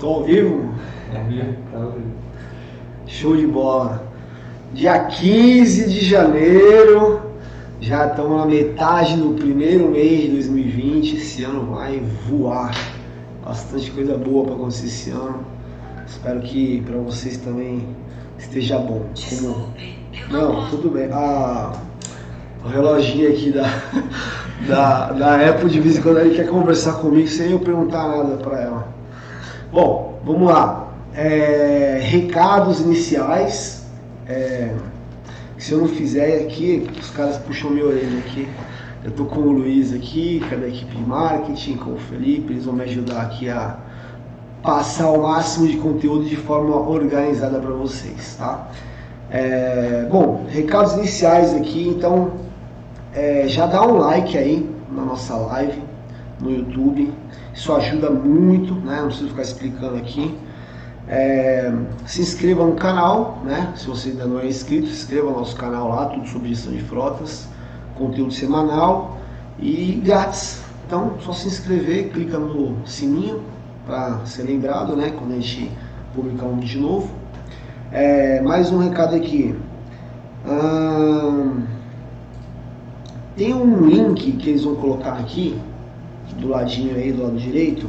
Tô ao vivo? Ao vivo, tá ao vivo. Show de bola. Dia 15 de janeiro, já estamos na metade do primeiro mês de 2020. Esse ano vai voar. Bastante coisa boa para acontecer esse ano. Espero que para vocês também esteja bom. Como... Não, tudo bem. Ah, o reloginho aqui da, da, da Apple de vez em quando ele quer conversar comigo sem eu perguntar nada para ela. Bom, vamos lá. É, recados iniciais. É, se eu não fizer aqui, os caras puxam minha orelha aqui. Eu tô com o Luiz aqui, que é da equipe de marketing, com o Felipe, eles vão me ajudar aqui a passar o máximo de conteúdo de forma organizada para vocês, tá? É, bom, recados iniciais aqui, então é, já dá um like aí na nossa live no YouTube, isso ajuda muito, né? Não preciso ficar explicando aqui. É, se inscreva no canal, né? Se você ainda não é inscrito, se inscreva no nosso canal lá, tudo sobre gestão de frotas, conteúdo semanal e grátis. Então, só se inscrever, clica no sininho para ser lembrado, né? Quando a gente publicar um de novo. É, mais um recado aqui. Hum, tem um link que eles vão colocar aqui, do ladinho aí, do lado direito,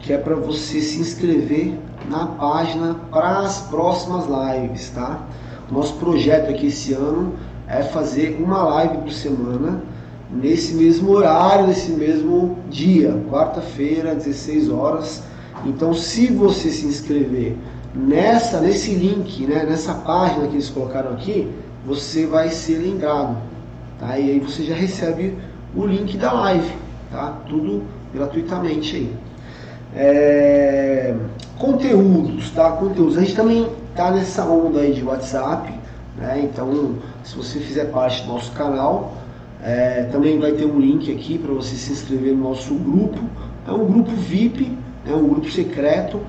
que é para você se inscrever na página para as próximas lives, tá? Nosso projeto aqui esse ano é fazer uma live por semana, nesse mesmo horário, nesse mesmo dia, quarta-feira, 16 horas. Então, se você se inscrever nessa, nesse link, né, nessa página que eles colocaram aqui, você vai ser lembrado, tá? E aí você já recebe o link da live, tá? Tudo gratuitamente aí. É... Conteúdos, tá? Conteúdos. A gente também tá nessa onda aí de WhatsApp, né? Então, se você fizer parte do nosso canal, é... também vai ter um link aqui para você se inscrever no nosso grupo. É um grupo VIP, é um grupo secreto.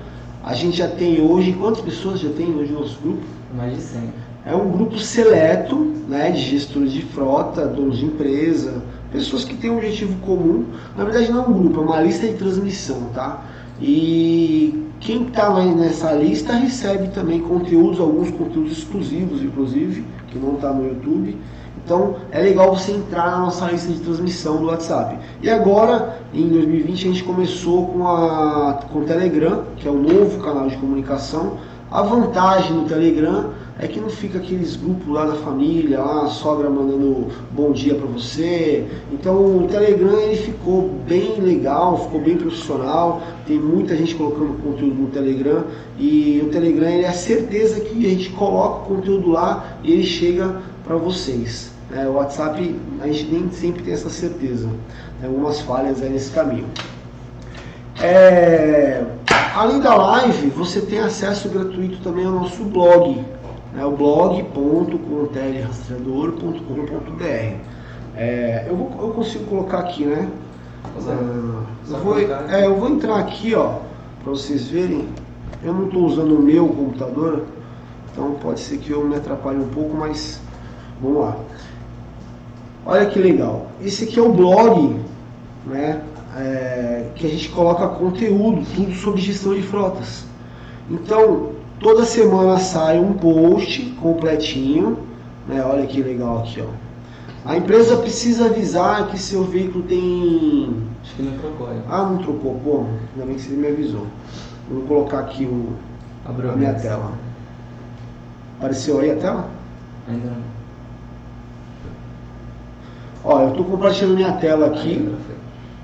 A gente já tem hoje, quantas pessoas já tem hoje no nosso grupo? Mais de 100. É um grupo seleto, né, de gestores de frota, donos de empresa, pessoas que têm um objetivo comum. Na verdade não é um grupo, é uma lista de transmissão, tá? E quem está nessa lista recebe também conteúdos, alguns conteúdos exclusivos, inclusive, que não está no YouTube. Então é legal você entrar na nossa lista de transmissão do WhatsApp. E agora, em 2020, a gente começou com, a, com o Telegram, que é o novo canal de comunicação. A vantagem do Telegram é que não fica aqueles grupos lá da família, lá a sogra mandando bom dia para você. Então o Telegram ele ficou bem legal, ficou bem profissional. Tem muita gente colocando conteúdo no Telegram e o Telegram ele é a certeza que a gente coloca o conteúdo lá e ele chega para vocês. É, o WhatsApp a gente nem sempre tem essa certeza. Tem algumas falhas aí nesse caminho. É, além da live, você tem acesso gratuito também ao nosso blog, né, o blog.contelrastreador.com.br. É, eu, vou, eu consigo colocar aqui, né? Ah, eu, vou, é, eu vou entrar aqui, ó, para vocês verem. Eu não estou usando o meu computador, então pode ser que eu me atrapalhe um pouco, mas vamos lá. Olha que legal. Esse aqui é o blog, né? É, que a gente coloca conteúdo, tudo sobre gestão de frotas. Então, toda semana sai um post completinho, né? Olha que legal aqui, ó. A empresa precisa avisar que seu veículo tem. Acho que não trocou. Ah, não trocou, pô. Ainda bem que você me avisou. Vou colocar aqui o, Abriu a minha tela. Apareceu aí a tela? Ainda não. Ó, eu estou compartilhando minha tela aqui.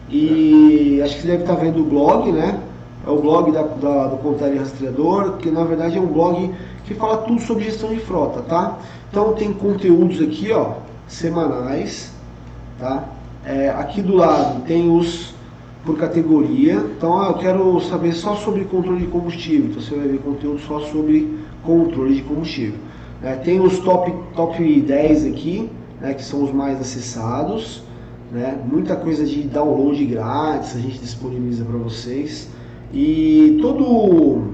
E acho que você deve estar vendo o blog, né? É o blog da, da, do Contaria Rastreador, que na verdade é um blog que fala tudo sobre gestão de frota, tá? Então tem conteúdos aqui, ó, semanais, tá? É, aqui do lado tem os por categoria. Então, eu quero saber só sobre controle de combustível. Então, você vai ver conteúdo só sobre controle de combustível. É, tem os top, top 10 aqui, né, que são os mais acessados. Né? Muita coisa de download grátis a gente disponibiliza para vocês. E todo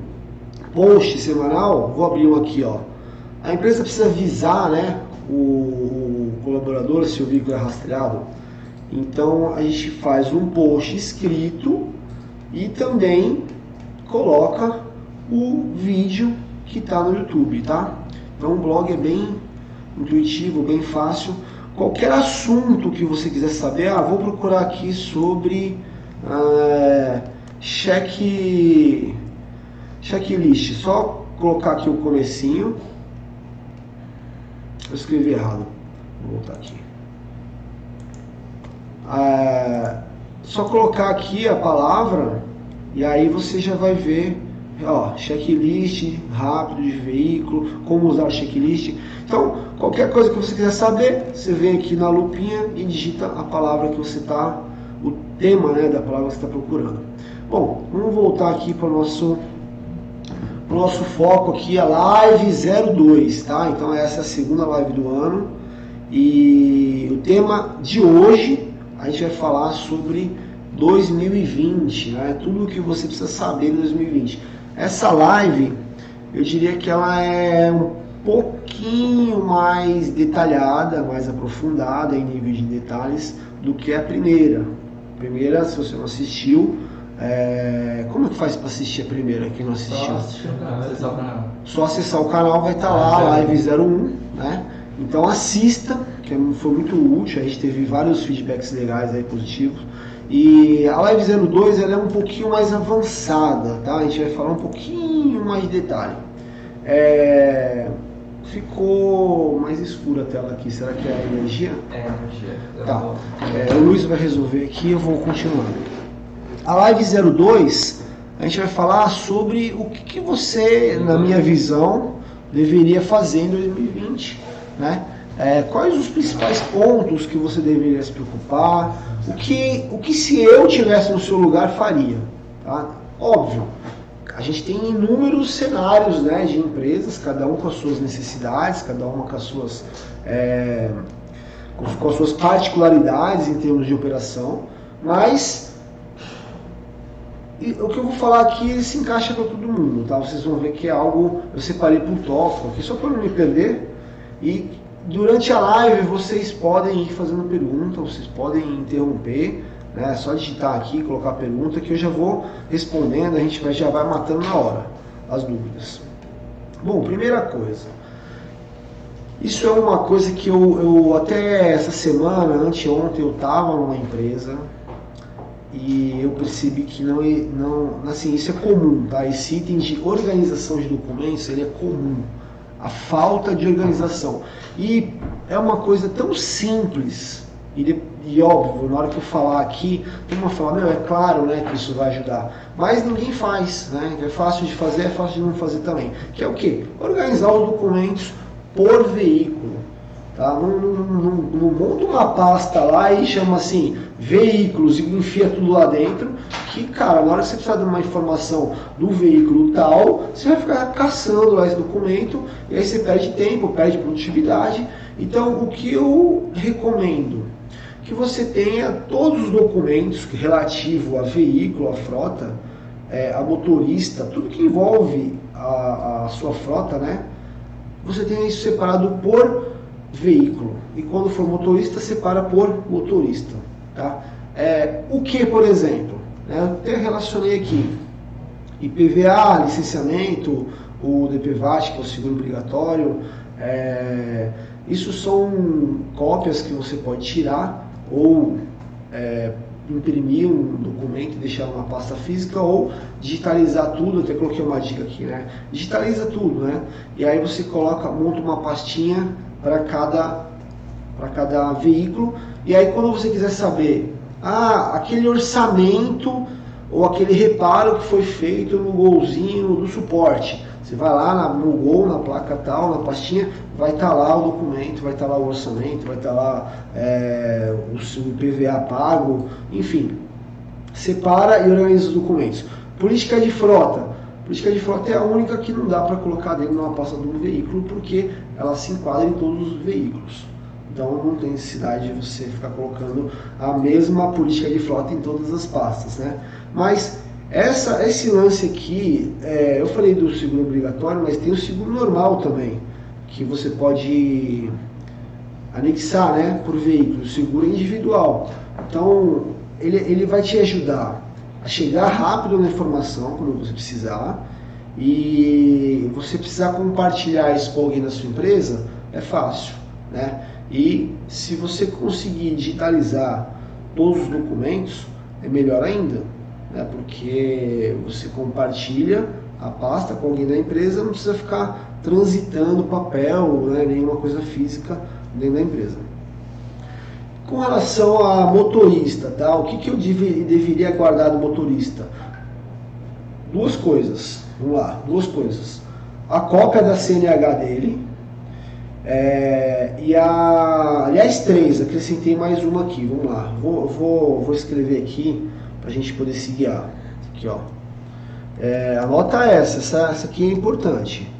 post semanal, vou abrir um aqui, ó. A empresa precisa avisar, né, o, o colaborador se o veículo é rastreado. Então a gente faz um post escrito e também coloca o vídeo que está no YouTube, tá? Então o blog é bem intuitivo, bem fácil. Qualquer assunto que você quiser saber, ah, vou procurar aqui sobre é, cheque, checklist. Só colocar aqui o comecinho. Eu escrevi errado. Vou voltar aqui. É, só colocar aqui a palavra e aí você já vai ver ó, checklist rápido de veículo, como usar o checklist. Então, qualquer coisa que você quiser saber, você vem aqui na lupinha e digita a palavra que você está, o tema né, da palavra que você está procurando. Bom, vamos voltar aqui para o nosso, nosso foco aqui, a live 02, tá? Então essa é a segunda live do ano e o tema de hoje a gente vai falar sobre 2020, né? Tudo o que você precisa saber em 2020. Essa live, eu diria que ela é um pouquinho mais detalhada, mais aprofundada em nível de detalhes do que a primeira. A primeira, se você não assistiu, é... como é que faz para assistir a primeira? Quem não assistiu? Só assistir o canal, acessar o canal. Só acessar o canal vai estar tá lá, live 01, né? Então assista, que foi muito útil, a gente teve vários feedbacks legais aí positivos. E a Live 02 ela é um pouquinho mais avançada, tá? A gente vai falar um pouquinho mais de detalhe. É... Ficou mais escura a tela aqui, será que é a energia? É, energia. Tá. É, o Luiz vai resolver aqui eu vou continuando. A Live 02, a gente vai falar sobre o que, que você, na minha visão, deveria fazer em 2020, né? É, quais os principais pontos que você deveria se preocupar? O que, o que se eu tivesse no seu lugar faria? Tá? Óbvio, a gente tem inúmeros cenários né, de empresas, cada um com as suas necessidades, cada uma com as suas, é, com as suas particularidades em termos de operação, mas o que eu vou falar aqui se encaixa para todo mundo, tá? Vocês vão ver que é algo eu separei por tópico aqui só para não me perder e Durante a live vocês podem ir fazendo pergunta, vocês podem interromper, né? É só digitar aqui, colocar a pergunta que eu já vou respondendo, a gente vai, já vai matando na hora as dúvidas. Bom, primeira coisa. Isso é uma coisa que eu, eu até essa semana, anteontem, eu estava numa empresa e eu percebi que não, não assim, isso é comum, tá? Esse item de organização de documentos, ele é comum a falta de organização. E é uma coisa tão simples, e, e óbvio, na hora que eu falar aqui, tem uma fala, não, é claro né, que isso vai ajudar, mas ninguém faz, né? É fácil de fazer, é fácil de não fazer também. Que é o quê? Organizar os documentos por veículo. Tá? Não, não, não, não monta uma pasta lá e chama assim, veículos e enfia tudo lá dentro, que, cara, na hora que você precisar de uma informação do veículo tal, você vai ficar caçando lá esse documento e aí você perde tempo, perde produtividade. Então, o que eu recomendo? Que você tenha todos os documentos relativo a veículo, a frota, é, a motorista, tudo que envolve a, a sua frota, né? Você tenha isso separado por veículo. E quando for motorista, separa por motorista. Tá? É, o que, por exemplo? É, eu até relacionei aqui. IPVA, licenciamento, o DPVAT, que é o seguro obrigatório. É, isso são cópias que você pode tirar ou é, imprimir um documento e deixar numa pasta física ou digitalizar tudo, até coloquei uma dica aqui, né? Digitaliza tudo, né? E aí você coloca, monta uma pastinha para cada para cada veículo e aí quando você quiser saber, ah, aquele orçamento ou aquele reparo que foi feito no golzinho do suporte, você vai lá no gol, na placa tal, na pastinha, vai estar tá lá o documento, vai estar tá lá o orçamento, vai estar tá lá é, o, PVA pago, enfim. Separa e organiza os documentos. Política de frota. Política de frota é a única que não dá para colocar dentro de uma pasta de um veículo, porque ela se enquadra em todos os veículos. Então não tem necessidade de você ficar colocando a mesma política de frota em todas as pastas, né? Mas essa, esse lance aqui, é, eu falei do seguro obrigatório, mas tem o seguro normal também, que você pode anexar, né, por veículo, seguro individual. Então ele, ele vai te ajudar a chegar rápido na informação quando você precisar e você precisar compartilhar isso com alguém da sua empresa é fácil, né? E se você conseguir digitalizar todos os documentos, é melhor ainda, né? Porque você compartilha a pasta com alguém da empresa, não precisa ficar transitando papel, né? nenhuma coisa física dentro da empresa. Com relação a motorista, tá? O que, que eu deve, deveria guardar do motorista? Duas coisas. Vamos lá, duas coisas. A cópia da CNH dele. É, e a. Aliás, três, acrescentei mais uma aqui. Vamos lá. Vou, vou, vou escrever aqui para a gente poder se guiar. Aqui, ó. É, anota essa, essa, essa aqui é importante.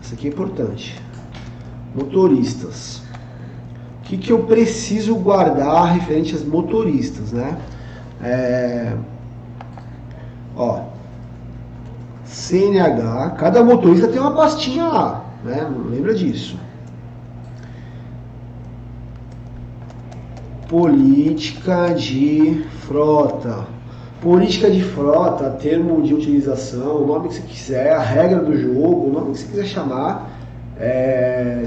Essa aqui é importante. Motoristas. Que, que eu preciso guardar referente aos motoristas, né? É, ó, CNH, cada motorista tem uma pastinha lá, né? Lembra disso. Política de frota. Política de frota, termo de utilização, o nome que você quiser, a regra do jogo, o nome que você quiser chamar. É,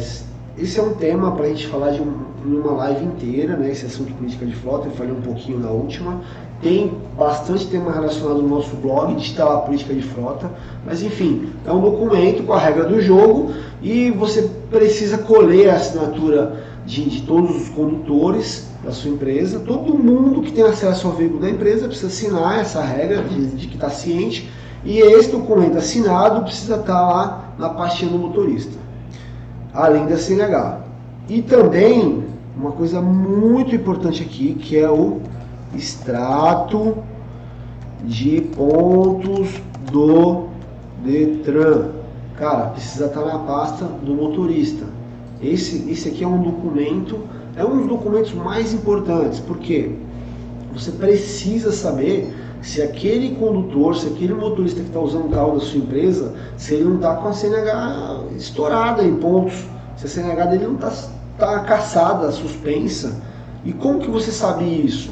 esse é um tema para a gente falar de um, uma live inteira, né? Esse assunto política de frota, eu falei um pouquinho na última. Tem bastante tema relacionado no nosso blog, digital a política de frota. Mas enfim, é um documento com a regra do jogo e você precisa colher a assinatura de, de todos os condutores da sua empresa. Todo mundo que tem acesso ao veículo da empresa precisa assinar essa regra de, de que está ciente. E esse documento assinado precisa estar tá lá na pastinha do motorista, além da CNH. E também uma coisa muito importante aqui, que é o extrato de pontos do Detran. Cara, precisa estar tá na pasta do motorista. Esse, esse aqui é um documento é um dos documentos mais importantes, porque você precisa saber se aquele condutor, se aquele motorista que está usando o carro da sua empresa, se ele não está com a CNH estourada em pontos, se a CNH dele não está tá caçada, suspensa. E como que você sabe isso?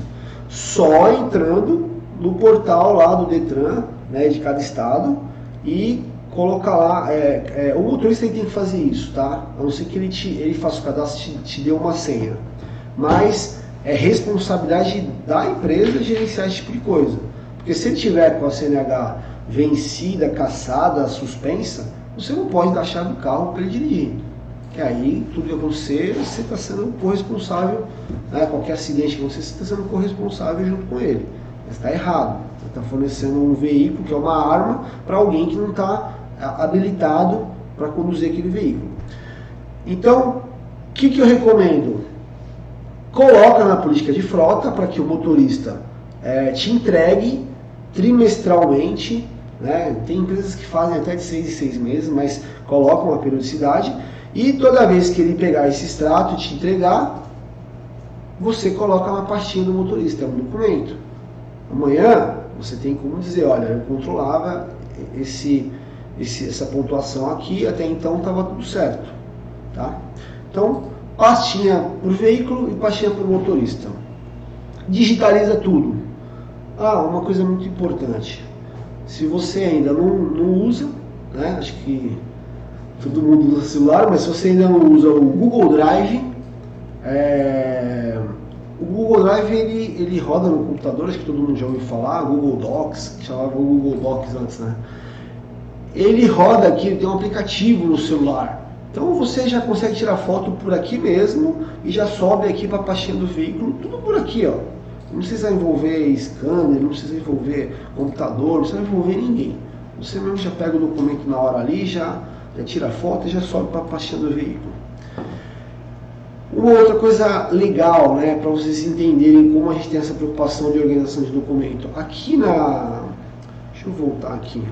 Só entrando no portal lá do Detran, né, de cada estado, e colocar lá, é, é, o motorista tem que fazer isso, tá? A não ser que ele, te, ele faça o cadastro e te, te dê uma senha. Mas é responsabilidade da empresa gerenciar esse tipo de coisa. Porque se ele tiver com a CNH vencida, caçada, suspensa, você não pode dar a chave do carro para ele dirigir. Que aí tudo que acontecer, você está sendo corresponsável, né? qualquer acidente que você está sendo corresponsável junto com ele. Mas está errado. Você está fornecendo um veículo que é uma arma para alguém que não está habilitado para conduzir aquele veículo. Então, o que, que eu recomendo? Coloca na política de frota para que o motorista é, te entregue trimestralmente. Né? Tem empresas que fazem até de seis em seis meses, mas colocam uma periodicidade. E toda vez que ele pegar esse extrato e te entregar, você coloca na pastinha do motorista, é um documento. Amanhã você tem como dizer, olha, eu controlava esse esse, essa pontuação aqui, até então estava tudo certo. Tá? Então, pastinha por veículo e pastinha por motorista. Digitaliza tudo. Ah, uma coisa muito importante. Se você ainda não, não usa, né, acho que todo mundo usa celular, mas se você ainda não usa o Google Drive, é, o Google Drive ele, ele roda no computador, acho que todo mundo já ouviu falar, Google Docs, que chamava Google Docs antes, né? ele roda aqui, tem um aplicativo no celular. Então você já consegue tirar foto por aqui mesmo e já sobe aqui para a pastinha do veículo, tudo por aqui, ó. Não precisa envolver scanner, não precisa envolver computador, não precisa envolver ninguém. Você mesmo já pega o documento na hora ali, já, já tira a foto e já sobe para a pastinha do veículo. Uma outra coisa legal, né, para vocês entenderem como a gente tem essa preocupação de organização de documento. Aqui na. Deixa eu voltar aqui.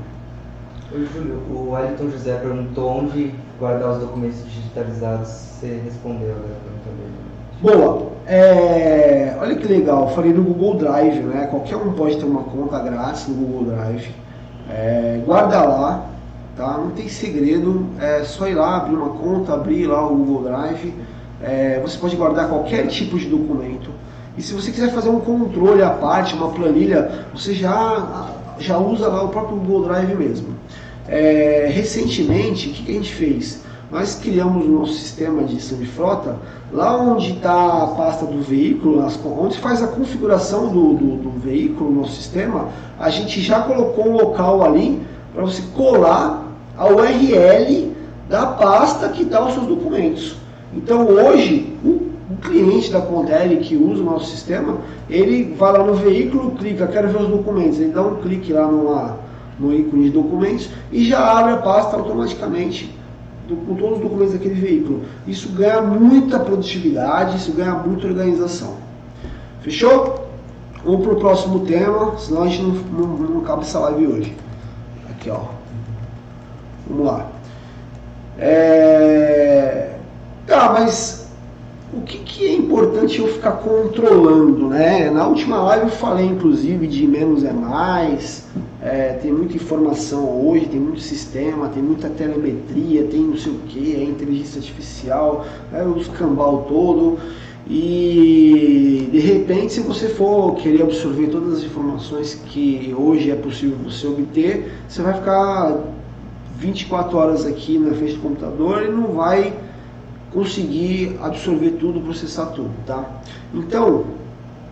Oi, Júlio. O Wellington José perguntou onde guardar os documentos digitalizados. Você respondeu né, a pergunta dele. Boa. É, olha que legal. Eu falei no Google Drive, né? Qualquer um pode ter uma conta grátis no Google Drive. É, guarda lá, tá? Não tem segredo. É só ir lá, abrir uma conta, abrir lá o Google Drive. É, você pode guardar qualquer tipo de documento. E se você quiser fazer um controle à parte, uma planilha, você já, já usa lá o próprio Google Drive mesmo. É, recentemente, o que, a gente fez? Nós criamos o nosso sistema de frota, lá onde está a pasta do veículo, onde faz a configuração do, do, do veículo no nosso sistema, a gente já colocou um local ali para você colar a URL da pasta que dá os seus documentos. Então hoje, o, cliente da Contele que usa o nosso sistema, ele vai lá no veículo, clica, quero ver os documentos, ele dá um clique lá numa, no ícone de documentos e já abre a pasta automaticamente com todos os documentos daquele veículo. Isso ganha muita produtividade, isso ganha muita organização. Fechou? Vamos para o próximo tema, senão a gente não, não, não acaba essa live hoje. Aqui, ó. Vamos lá. É... Tá, mas o que, que, é importante eu ficar controlando, né? Na última live eu falei, inclusive, de menos é mais, é, tem muita informação hoje, tem muito sistema, tem muita telemetria, tem não sei o que, é inteligência artificial, é o escambau todo. E de repente, se você for querer absorver todas as informações que hoje é possível você obter, você vai ficar 24 horas aqui na frente do computador e não vai conseguir absorver tudo, processar tudo, tá? Então,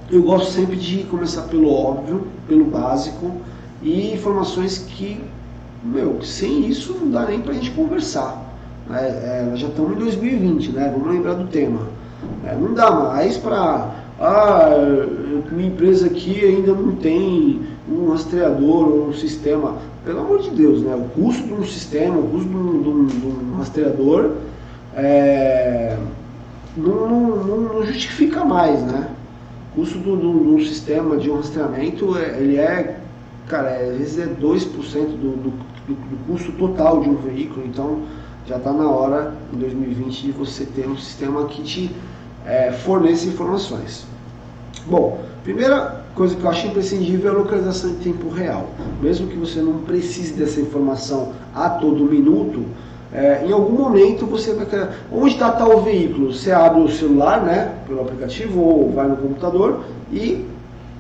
eu gosto sempre de começar pelo óbvio, pelo básico e informações que, meu, sem isso não dá nem pra gente conversar. É, é, já estamos em 2020, né? Vamos lembrar do tema. É, não dá mais para. Ah, minha empresa aqui ainda não tem um rastreador ou um sistema. Pelo amor de Deus, né? O custo de um sistema, o custo de um, de um, de um rastreador é, não, não, não, justifica mais, né? O custo de um sistema de um rastreamento, é, ele é, cara, é, às vezes é 2% do, do, do, do custo total de um veículo, então já está na hora, em 2020, de você ter um sistema que te é, forneça informações. Bom, primeira coisa que eu acho imprescindível é a localização em tempo real. Mesmo que você não precise dessa informação a todo minuto, é, em algum momento você vai querer. Onde está tal veículo? Você abre o celular, né, pelo aplicativo, ou vai no computador e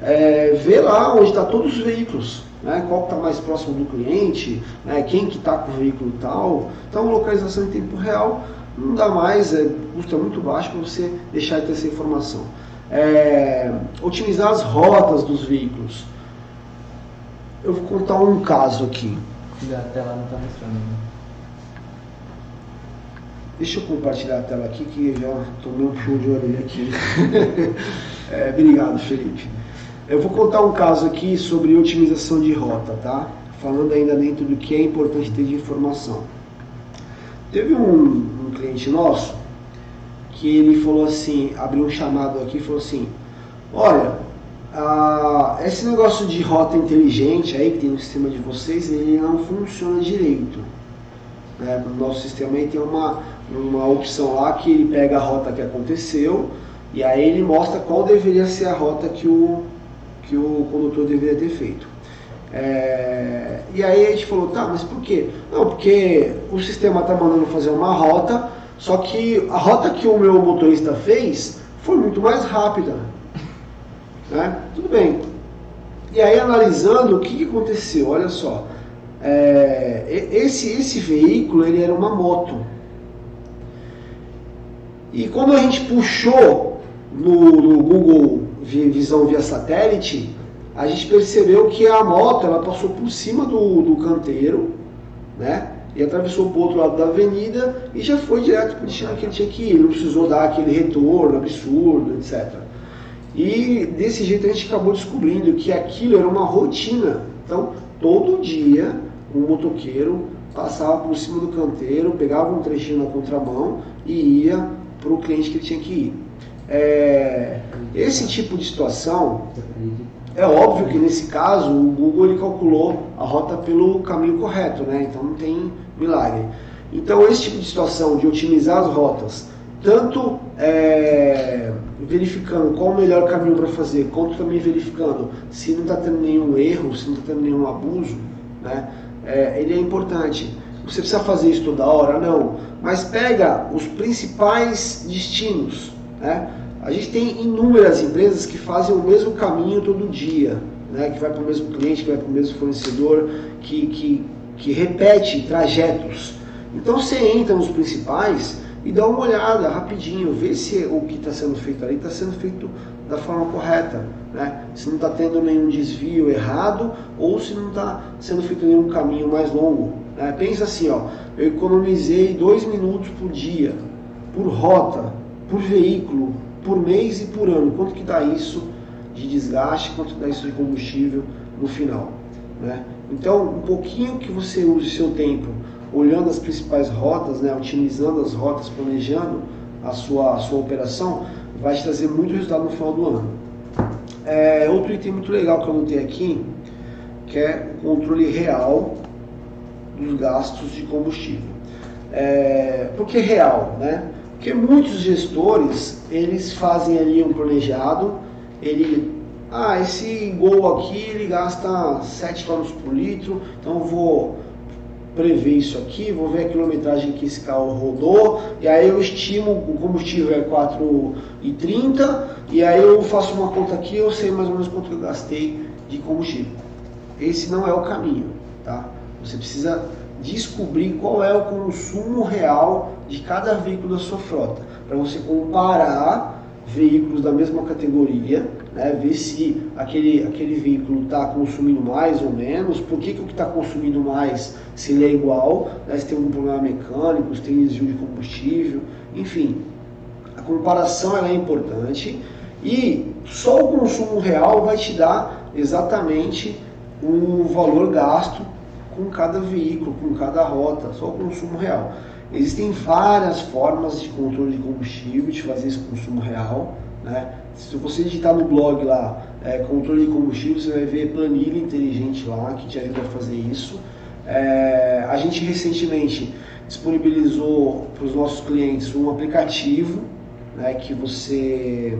é, vê lá onde está todos os veículos né, qual está mais próximo do cliente, né, quem que está com o veículo tal. Então, localização em tempo real não dá mais, é, custa muito baixo para você deixar de ter essa informação. É, otimizar as rotas dos veículos. Eu vou contar um caso aqui. A tela não está mostrando. Né? Deixa eu compartilhar a tela aqui que já tomei um show de orelha aqui. é, obrigado, Felipe. Eu vou contar um caso aqui sobre otimização de rota, tá? Falando ainda dentro do que é importante ter de informação. Teve um, um cliente nosso que ele falou assim, abriu um chamado aqui e falou assim, olha, esse negócio de rota inteligente aí que tem no sistema de vocês, ele não funciona direito. Né? No nosso sistema aí tem uma, uma opção lá que ele pega a rota que aconteceu e aí ele mostra qual deveria ser a rota que o, que o condutor deveria ter feito. É, e aí a gente falou, tá, mas por quê? Não, porque o sistema está mandando fazer uma rota, só que a rota que o meu motorista fez foi muito mais rápida. Né? Tudo bem. E aí analisando o que, que aconteceu, olha só. É, esse, esse veículo ele era uma moto. E quando a gente puxou no, no Google visão via satélite, a gente percebeu que a moto ela passou por cima do, do canteiro, né? E atravessou para o outro lado da avenida e já foi direto para o destino que ele tinha que ir. Não precisou dar aquele retorno absurdo, etc. E desse jeito a gente acabou descobrindo que aquilo era uma rotina. Então, todo dia, um motoqueiro passava por cima do canteiro, pegava um trechinho na contramão e ia para o cliente que ele tinha que ir. É, esse tipo de situação, é óbvio que nesse caso o Google ele calculou a rota pelo caminho correto, né? então não tem milagre. Então esse tipo de situação de otimizar as rotas, tanto é, verificando qual o melhor caminho para fazer, quanto também verificando se não está tendo nenhum erro, se não está tendo nenhum abuso, né? É, ele é importante. Você precisa fazer isso toda hora? Não. Mas pega os principais destinos, né? A gente tem inúmeras empresas que fazem o mesmo caminho todo dia, né? que vai para o mesmo cliente, que vai para o mesmo fornecedor, que, que, que repete trajetos. Então você entra nos principais e dá uma olhada rapidinho, vê se o que está sendo feito ali está sendo feito da forma correta, né? se não está tendo nenhum desvio errado ou se não está sendo feito nenhum caminho mais longo. Né? Pensa assim, ó, eu economizei dois minutos por dia, por rota, por veículo, por mês e por ano. Quanto que dá isso de desgaste, quanto dá isso de combustível no final? Né? Então, um pouquinho que você use seu tempo olhando as principais rotas, né, otimizando as rotas, planejando a sua, a sua operação, vai te trazer muito resultado no final do ano. É, outro item muito legal que eu notei aqui, que é o controle real dos gastos de combustível. É, por que real? Né? Porque muitos gestores, eles fazem ali um planejado, ele, ah, esse Gol aqui, ele gasta 7 km por litro, então eu vou prever isso aqui, vou ver a quilometragem que esse carro rodou, e aí eu estimo o combustível é 4,30, e aí eu faço uma conta aqui, eu sei mais ou menos quanto eu gastei de combustível. Esse não é o caminho, tá? Você precisa descobrir qual é o consumo real de cada veículo da sua frota, para você comparar veículos da mesma categoria né, ver se aquele, aquele veículo está consumindo mais ou menos, por que, que o que está consumindo mais se ele é igual, né, se tem algum problema mecânico, se tem desvio de combustível, enfim. A comparação é importante e só o consumo real vai te dar exatamente o valor gasto com cada veículo, com cada rota, só o consumo real. Existem várias formas de controle de combustível, de fazer esse consumo real. Né? Se você digitar no blog lá, é, controle de combustível, você vai ver planilha inteligente lá que te ajuda a fazer isso. É, a gente recentemente disponibilizou para os nossos clientes um aplicativo né, que você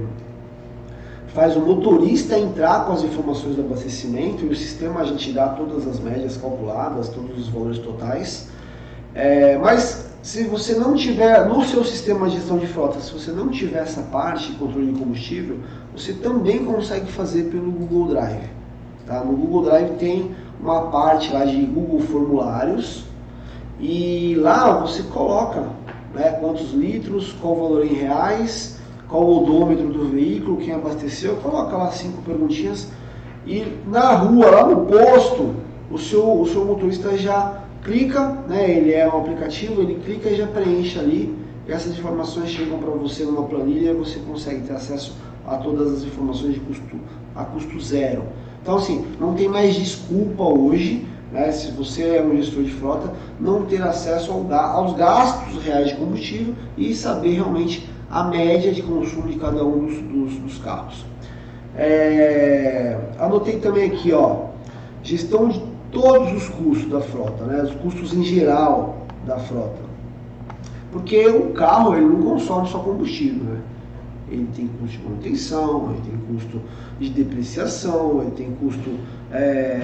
faz o motorista entrar com as informações do abastecimento e o sistema a gente dá todas as médias calculadas, todos os valores totais. É, mas se você não tiver no seu sistema de gestão de frota, se você não tiver essa parte de controle de combustível, você também consegue fazer pelo Google Drive. Tá? No Google Drive tem uma parte lá de Google Formulários e lá você coloca né, quantos litros, qual valor em reais, qual o odômetro do veículo, quem abasteceu, coloca lá cinco perguntinhas e na rua, lá no posto, o seu, o seu motorista já clica, né, ele é um aplicativo, ele clica e já preenche ali. Essas informações chegam para você numa planilha e você consegue ter acesso a todas as informações de custo, a custo zero. Então, assim, não tem mais desculpa hoje, né, se você é um gestor de frota, não ter acesso ao, aos gastos reais de combustível e saber realmente a média de consumo de cada um dos, dos, dos carros. É, anotei também aqui, ó, gestão de todos os custos da frota, né? os custos em geral da frota. Porque o carro ele não consome só combustível, né? Ele tem custo de manutenção, ele tem custo de depreciação, ele tem custo é,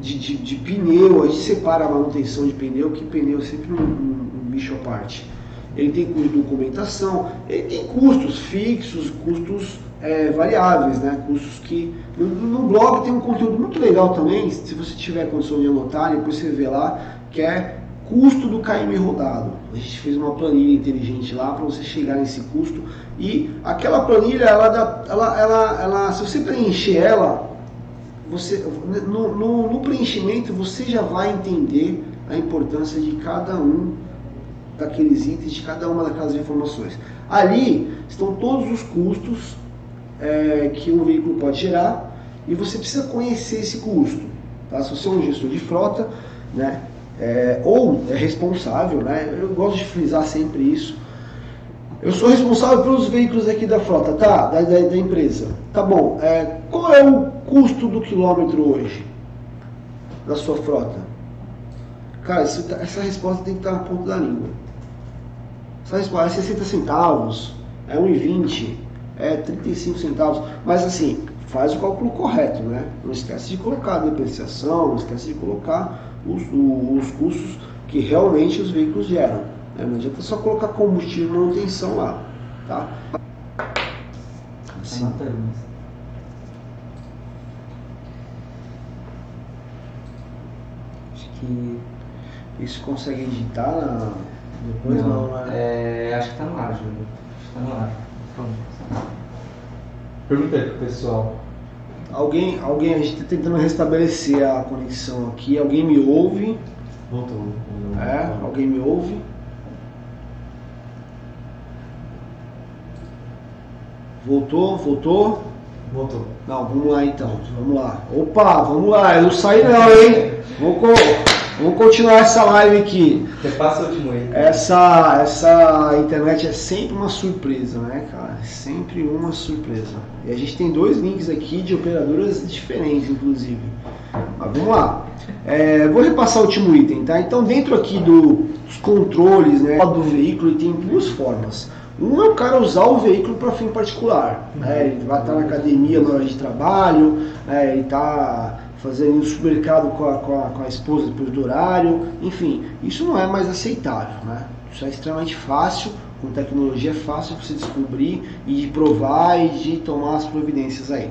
de, de, de, pneu, a gente separa a manutenção de pneu, que pneu é sempre um, um, um bicho à parte. Ele tem custo de documentação, ele tem custos fixos, custos é, variáveis, né? Custos que. No, no, blog tem um conteúdo muito legal também, se você tiver condição de anotar, depois você vê lá, que é custo do KM rodado. A gente fez uma planilha inteligente lá para você chegar nesse custo. E aquela planilha, ela, dá, ela, ela, ela, se você preencher ela, você, no, no, no preenchimento você já vai entender a importância de cada um daqueles itens, de cada uma daquelas informações. Ali estão todos os custos é, que um veículo pode gerar e você precisa conhecer esse custo. Tá? Se você é um gestor de frota, né, é, ou é responsável, né, eu gosto de frisar sempre isso. Eu sou responsável pelos veículos aqui da frota, tá? Da, da, da empresa. Tá bom. É, qual é o custo do quilômetro hoje da sua frota? Cara, isso, tá, essa resposta tem que estar na ponta da língua. É 60 centavos, é 1,20 é 35 centavos, mas assim, faz o cálculo correto, né? Não esquece de colocar a depreciação, não esquece de colocar os, os custos que realmente os veículos geram. Né? Não adianta só colocar combustível e manutenção lá, tá? Sim. Anotando. Acho que isso consegue editar na- depois não, né? é, acho que tá no ar, Júlio. Acho que tá no ar. Pronto. Pergunta aí pro pessoal. Alguém, alguém, a gente está tentando restabelecer a conexão aqui. Alguém me ouve? Voltou. É, alguém me ouve? Voltou? Voltou? Voltou. Não, vamos lá então. Vamos lá. Opa, vamos lá. Eu não saí não, hein? Co- vamos continuar essa live aqui. Repassa o último aí. Essa, essa internet é sempre uma surpresa, né, cara? É Sempre uma surpresa. E a gente tem dois links aqui de operadoras diferentes, inclusive. Mas vamos lá. É, vou repassar o último item, tá? Então, dentro aqui do- dos controles né, do veículo, tem duas formas. Um é o cara usar o veículo para fim particular. Né? Ele vai estar na academia na hora de trabalho, né? ele está fazendo no supermercado com a, com, a, com a esposa depois do horário. Enfim, isso não é mais aceitável. Né? Isso é extremamente fácil, com tecnologia é fácil você descobrir e de provar e de tomar as providências aí.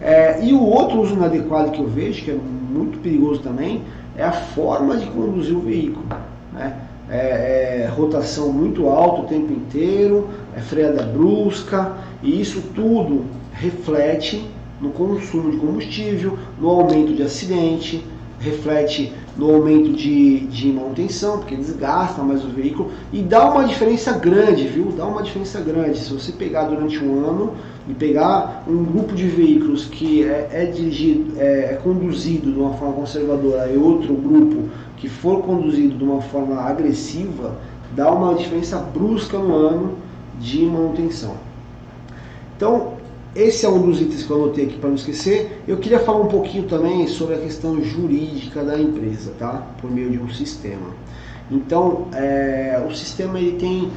É, e o outro uso inadequado que eu vejo, que é muito perigoso também, é a forma de conduzir o veículo. Né? É, é rotação muito alta o tempo inteiro, é freada brusca, e isso tudo reflete no consumo de combustível, no aumento de acidente, reflete no aumento de, de manutenção, porque desgasta mais o veículo e dá uma diferença grande, viu? Dá uma diferença grande. Se você pegar durante um ano e pegar um grupo de veículos que é, é dirigido, é, é conduzido de uma forma conservadora e outro grupo que for conduzido de uma forma agressiva, dá uma diferença brusca no ano de manutenção. Então, esse é um dos itens que eu anotei aqui para não esquecer. Eu queria falar um pouquinho também sobre a questão jurídica da empresa, tá? Por meio de um sistema. Então, é, o sistema ele tem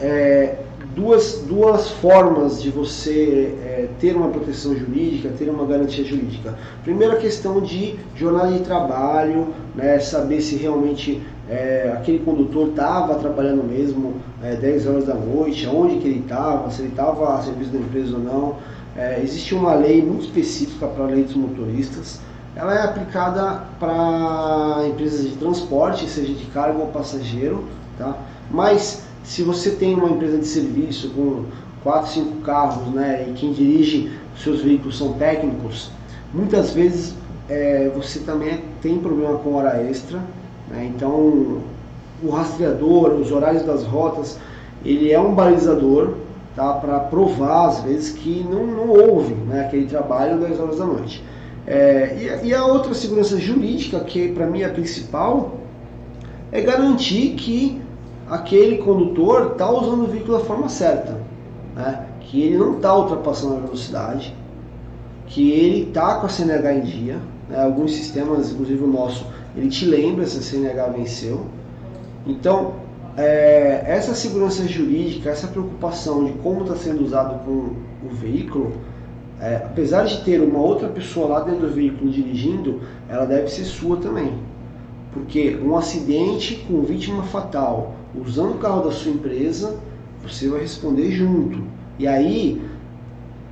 é, duas, duas formas de você é, ter uma proteção jurídica, ter uma garantia jurídica. Primeiro, a questão de jornada de trabalho, né, saber se realmente é, aquele condutor estava trabalhando mesmo é, 10 horas da noite, aonde que ele estava, se ele estava a serviço da empresa ou não. É, existe uma lei muito específica para a lei dos motoristas. Ela é aplicada para empresas de transporte, seja de carga ou passageiro, tá? Mas se você tem uma empresa de serviço com 4, 5 carros, né, e quem dirige seus veículos são técnicos, muitas vezes é, você também tem problema com hora extra? Então o rastreador, os horários das rotas, ele é um balizador tá, para provar às vezes que não, não houve né, aquele trabalho 10 horas da noite. É, e, e a outra segurança jurídica, que para mim é a principal, é garantir que aquele condutor está usando o veículo da forma certa, né? que ele não está ultrapassando a velocidade, que ele está com a CNH em dia. Né? Alguns sistemas, inclusive o nosso, ele te lembra se a CNH venceu. Então, é, essa segurança jurídica, essa preocupação de como está sendo usado com o veículo, é, apesar de ter uma outra pessoa lá dentro do veículo dirigindo, ela deve ser sua também. Porque um acidente com vítima fatal usando o carro da sua empresa, você vai responder junto. E aí,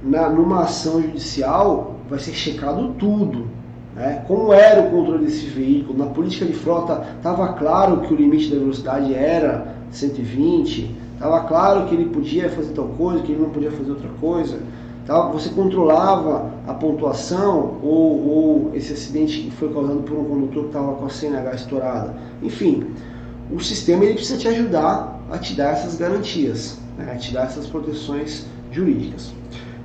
na, numa ação judicial, vai ser checado tudo. Né? Como era o controle desse veículo? Na política de frota, estava claro que o limite da velocidade era 120, estava claro que ele podia fazer tal coisa, que ele não podia fazer outra coisa. Tá? Você controlava a pontuação ou, ou esse acidente que foi causado por um condutor que estava com a CNH estourada. Enfim, o sistema ele precisa te ajudar a te dar essas garantias, né? a te dar essas proteções jurídicas.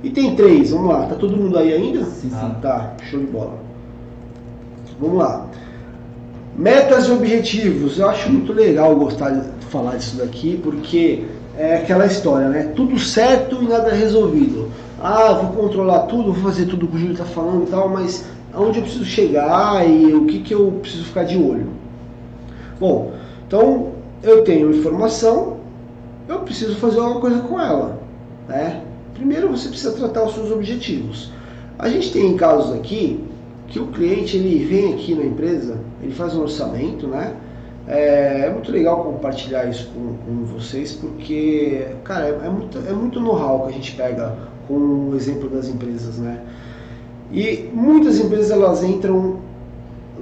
Item 3, vamos lá, tá todo mundo aí ainda? Sim, sim. Ah, tá, show de bola. Vamos lá. Metas e objetivos. Eu acho muito legal gostar de falar disso daqui, porque é aquela história, né? Tudo certo e nada resolvido. Ah, vou controlar tudo, vou fazer tudo que o Júlio está falando e tal, mas aonde eu preciso chegar e o que, que eu preciso ficar de olho? Bom, então eu tenho informação, eu preciso fazer alguma coisa com ela. Né? Primeiro você precisa tratar os seus objetivos. A gente tem casos aqui que o cliente ele vem aqui na empresa, ele faz um orçamento, né? É, é muito legal compartilhar isso com, com vocês porque, cara, é, é muito, é muito know-how que a gente pega com o exemplo das empresas, né? E muitas empresas elas entram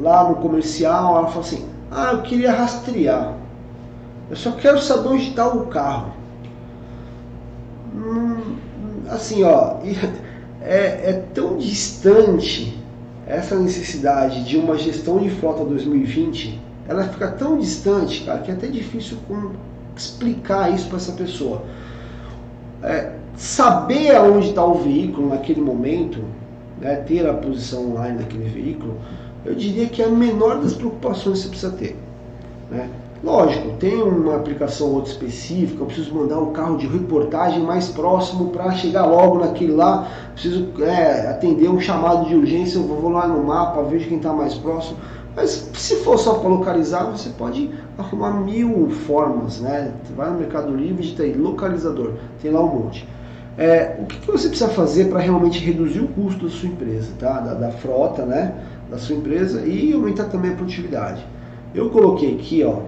lá no comercial, ela fala assim, ah, eu queria rastrear, eu só quero saber onde está o carro. Hum, assim, ó, é, é tão distante essa necessidade de uma gestão de frota 2020, ela fica tão distante, cara, que é até difícil explicar isso para essa pessoa. É, saber aonde está o veículo naquele momento, né, ter a posição online daquele veículo, eu diria que é a menor das preocupações que você precisa ter. Né? Lógico, tem uma aplicação ou outra específica, eu preciso mandar um carro de reportagem mais próximo para chegar logo naquele lá, preciso é, atender um chamado de urgência, eu vou lá no mapa, vejo quem está mais próximo. Mas se for só para localizar, você pode arrumar mil formas, né? Vai no Mercado Livre, digita aí, localizador, tem lá um monte. É, o que, que, você precisa fazer para realmente reduzir o custo da sua empresa, tá? da, da frota, né? da sua empresa e aumentar também a produtividade? Eu coloquei aqui, ó,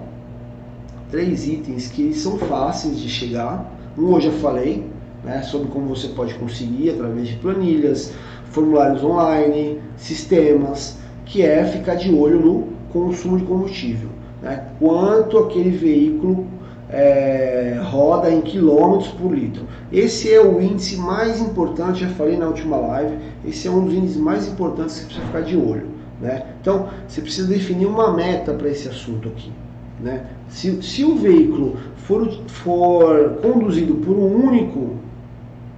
três itens que são fáceis de chegar. Um eu já falei, né, sobre como você pode conseguir através de planilhas, formulários online, sistemas, que é ficar de olho no consumo de combustível. Né? Quanto aquele veículo é, roda em quilômetros por litro. Esse é o índice mais importante, já falei na última live, esse é um dos índices mais importantes que você precisa ficar de olho. Né? Então, você precisa definir uma meta para esse assunto aqui. Né? Se, se o veículo for, for conduzido por um único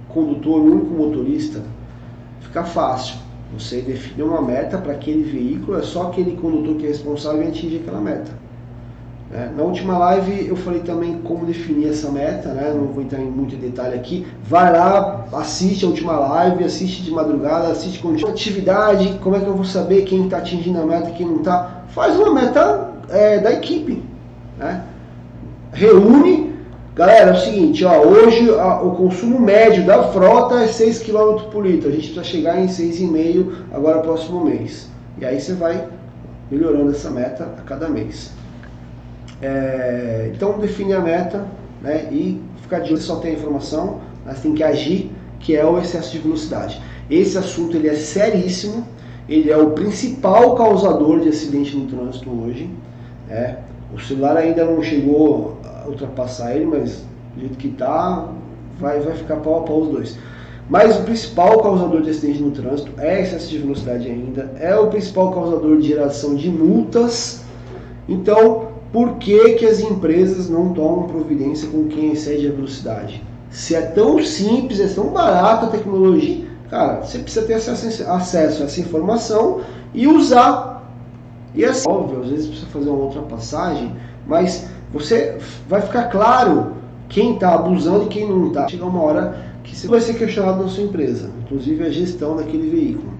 condutor, um único motorista, fica fácil. Você define uma meta para aquele veículo, é só aquele condutor que é responsável em atingir aquela meta. É, na última live eu falei também como definir essa meta, né? não vou entrar em muito detalhe aqui. Vai lá, assiste a última live, assiste de madrugada, assiste com atividade, como é que eu vou saber quem está atingindo a meta e quem não está. Faz uma meta é, da equipe. Né? Reúne, galera, é o seguinte, ó, hoje a, o consumo médio da frota é 6 km por litro, a gente precisa chegar em 6,5 agora próximo mês. E aí você vai melhorando essa meta a cada mês. É, então define a meta né, e ficar de olho, só tem a informação, mas tem que agir, que é o excesso de velocidade. Esse assunto ele é seríssimo, ele é o principal causador de acidente no trânsito hoje. É, o celular ainda não chegou a ultrapassar ele, mas do jeito que está, vai, vai ficar pau a pau os dois. Mas o principal causador de acidente no trânsito é excesso de velocidade ainda, é o principal causador de geração de multas. Então, por que, que as empresas não tomam providência com quem excede a velocidade? Se é tão simples, é tão barato a tecnologia, cara, você precisa ter acesso, acesso a essa informação e usar e é assim, óbvio, às vezes precisa fazer uma outra passagem, mas você vai ficar claro quem está abusando e quem não está. Chega uma hora que você vai ser questionado na sua empresa, inclusive a gestão daquele veículo.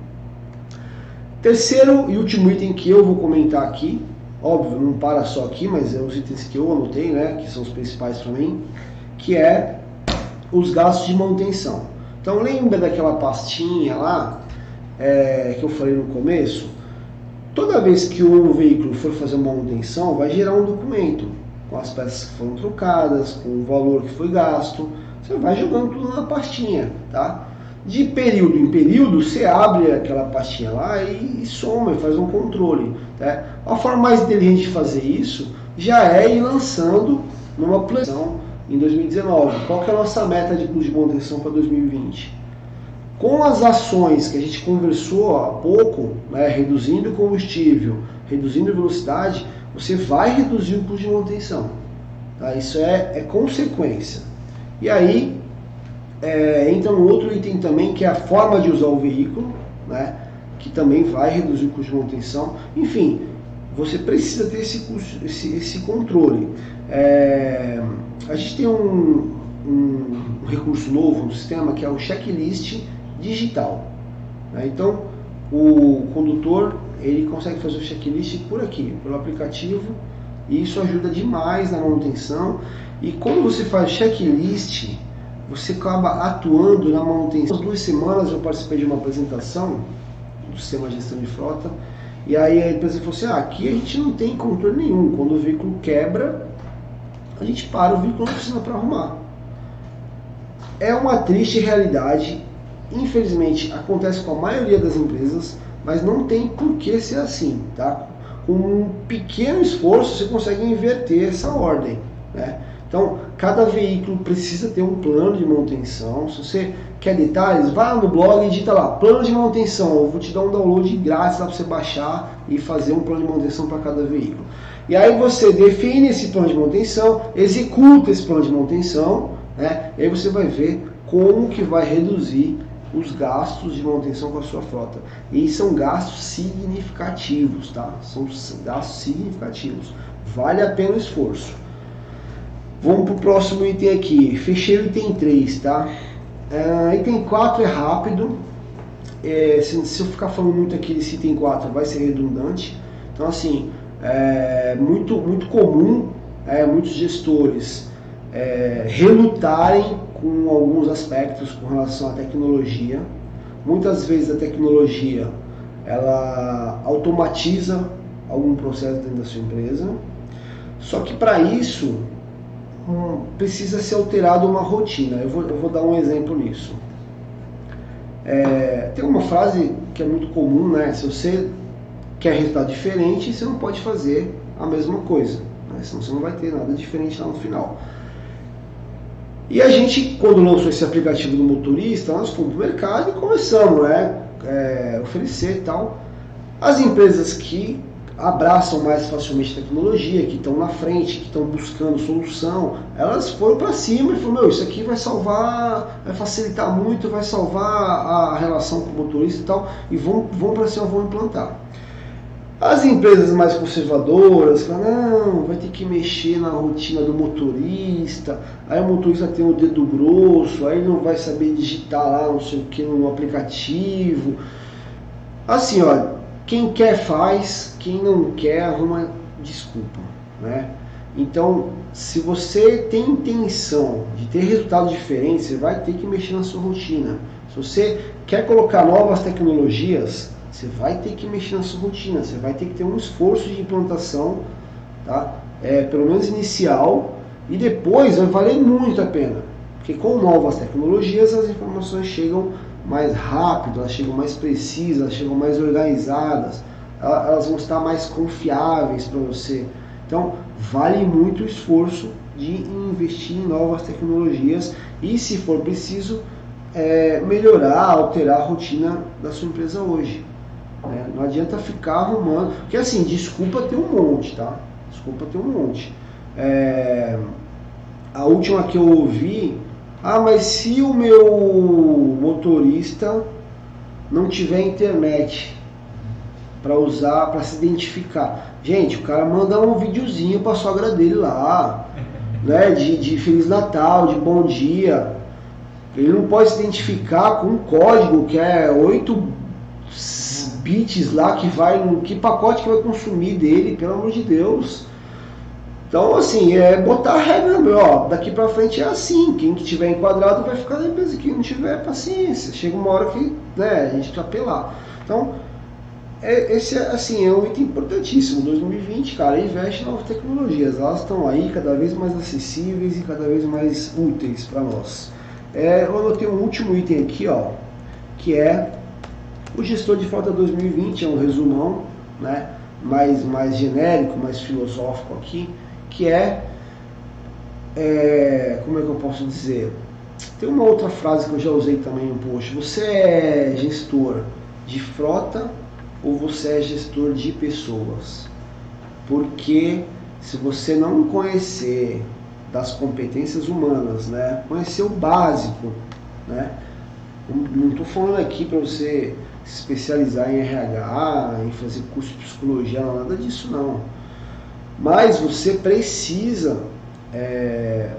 Terceiro e último item que eu vou comentar aqui, óbvio, não para só aqui, mas é os itens que eu anotei, né, que são os principais para mim, que é os gastos de manutenção. Então lembra daquela pastinha lá é, que eu falei no começo? Toda vez que um veículo for fazer uma manutenção, vai gerar um documento com as peças que foram trocadas, com o valor que foi gasto. Você vai jogando tudo na pastinha, tá? De período em período, você abre aquela pastinha lá e, e soma, e faz um controle. Tá? A forma mais inteligente de fazer isso já é ir lançando numa plantão em 2019. Qual que é a nossa meta de custo de manutenção para 2020? Com as ações que a gente conversou há pouco, né, reduzindo o combustível, reduzindo a velocidade, você vai reduzir o custo de manutenção. Tá? Isso é, é consequência. E aí é, entra um outro item também, que é a forma de usar o veículo, né, que também vai reduzir o custo de manutenção. Enfim, você precisa ter esse, esse, esse controle. É, a gente tem um, um, um recurso novo no sistema que é o checklist digital. Né? Então, o condutor ele consegue fazer o checklist por aqui, pelo aplicativo, e isso ajuda demais na manutenção. E quando você faz checklist, você acaba atuando na manutenção. Há duas semanas eu participei de uma apresentação do sistema de gestão de frota, e aí a empresa falou assim: ah, aqui a gente não tem controle nenhum. Quando o veículo quebra, a gente para o veículo na oficina para arrumar. É uma triste realidade infelizmente acontece com a maioria das empresas, mas não tem por que ser assim, tá? Com um pequeno esforço você consegue inverter essa ordem, né? Então, cada veículo precisa ter um plano de manutenção. Se você quer detalhes, vá no blog e digita lá, plano de manutenção. Eu vou te dar um download grátis para você baixar e fazer um plano de manutenção para cada veículo. E aí você define esse plano de manutenção, executa esse plano de manutenção, né? E aí você vai ver como que vai reduzir os gastos de manutenção com a sua frota. E são gastos significativos, tá? São gastos significativos. Vale a pena o esforço. Vamos para o próximo item aqui. Fechei o item 3, tá? Uh, item 4 é rápido. É, se, se, eu ficar falando muito aqui desse item 4, vai ser redundante. Então, assim, é muito, muito comum é, muitos gestores é, relutarem com alguns aspectos com relação à tecnologia. Muitas vezes a tecnologia ela automatiza algum processo dentro da sua empresa. Só que para isso um, precisa ser alterado uma rotina. Eu vou, eu vou dar um exemplo nisso. É, tem uma frase que é muito comum, né? Se você quer resultado diferente, você não pode fazer a mesma coisa, né? senão você não vai ter nada diferente lá no final. E a gente, quando lançou esse aplicativo do motorista, nós fomos para o mercado e começamos né, é, oferecer e tal. As empresas que abraçam mais facilmente tecnologia, que estão na frente, que estão buscando solução, elas foram para cima e falaram, meu, isso aqui vai salvar, vai facilitar muito, vai salvar a relação com o motorista e tal, e vão, vão para cima, vão implantar. As empresas mais conservadoras falam, não, vai ter que mexer na rotina do motorista, aí o motorista tem o dedo grosso, aí não vai saber digitar lá não sei o que no aplicativo. Assim, olha, quem quer faz, quem não quer arruma desculpa, né? Então, se você tem intenção de ter resultados diferentes, você vai ter que mexer na sua rotina. Se você quer colocar novas tecnologias, você vai ter que mexer na sua rotina, você vai ter que ter um esforço de implantação, tá? É, pelo menos inicial, e depois vai valer muito a pena. Porque com novas tecnologias as informações chegam mais rápido, elas chegam mais precisas, elas chegam mais organizadas, elas vão estar mais confiáveis para você. Então, vale muito o esforço de investir em novas tecnologias e, se for preciso, é, melhorar, alterar a rotina da sua empresa hoje. Né? Não adianta ficar arrumando, porque assim, desculpa tem um monte, tá? Desculpa tem um monte. É, a última que eu ouvi ah, mas se o meu motorista não tiver internet para usar, para se identificar. Gente, o cara manda um videozinho para a sogra dele lá, né, de, de Feliz Natal, de bom dia. Ele não pode se identificar com um código que é 8 bits lá que vai no que pacote que vai consumir dele, pelo amor de Deus. Então, assim, é botar a regra, meu, ó, daqui pra frente é assim, quem que tiver enquadrado vai ficar na empresa, quem não tiver, paciência. Chega uma hora que, né, a gente precisa apelar. Então, é, esse é, assim, é um item importantíssimo. 2020, cara, investe em novas tecnologias. Elas estão aí cada vez mais acessíveis e cada vez mais úteis para nós. É, eu anotei um último item aqui, ó, que é o gestor de frota 2020, é um resumão, né, mais, mais genérico, mais filosófico aqui que é, é, como é que eu posso dizer? Tem uma outra frase que eu já usei também um post. Você é gestor de frota ou você é gestor de pessoas? Porque se você não conhecer das competências humanas, né? Conhecer o básico, né? Não estou falando aqui para você especializar em RH, em fazer curso de psicologia, nada disso não mas você precisa é,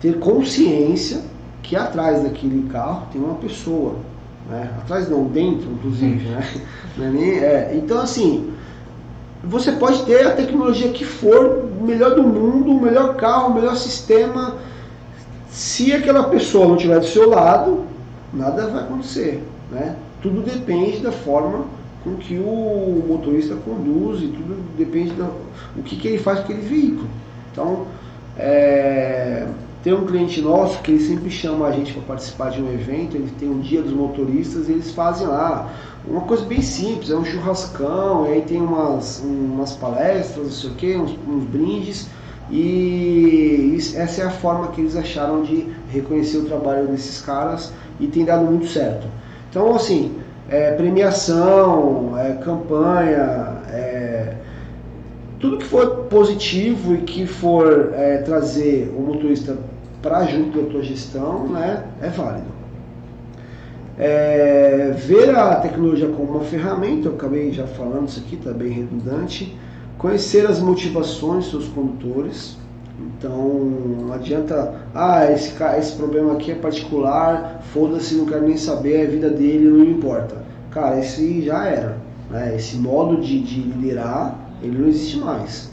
ter consciência que atrás daquele carro tem uma pessoa. Né? Atrás não, dentro, inclusive. Né? É, é, então, assim, você pode ter a tecnologia que for, o melhor do mundo, o melhor carro, o melhor sistema. Se aquela pessoa não estiver do seu lado, nada vai acontecer. Né? Tudo depende da forma com que o motorista conduz e tudo depende do que, que ele faz com aquele veículo. Então, é, Tem um cliente nosso que ele sempre chama a gente para participar de um evento, ele tem um dia dos motoristas e eles fazem lá uma coisa bem simples, é um churrascão, e aí tem umas, umas palestras, não sei o que, uns, uns brindes, e essa é a forma que eles acharam de reconhecer o trabalho desses caras e tem dado muito certo. Então, assim, é, premiação, é, campanha, é, tudo que for positivo e que for é, trazer o motorista para junto da tua gestão, né, é válido. É, ver a tecnologia como uma ferramenta, eu acabei já falando isso aqui, está bem redundante. Conhecer as motivações dos condutores. Então, não adianta, ah, esse, esse problema aqui é particular, foda-se, não quero nem saber, a vida dele não importa. Cara, esse já era. Né? Esse modo de, de liderar, ele não existe mais.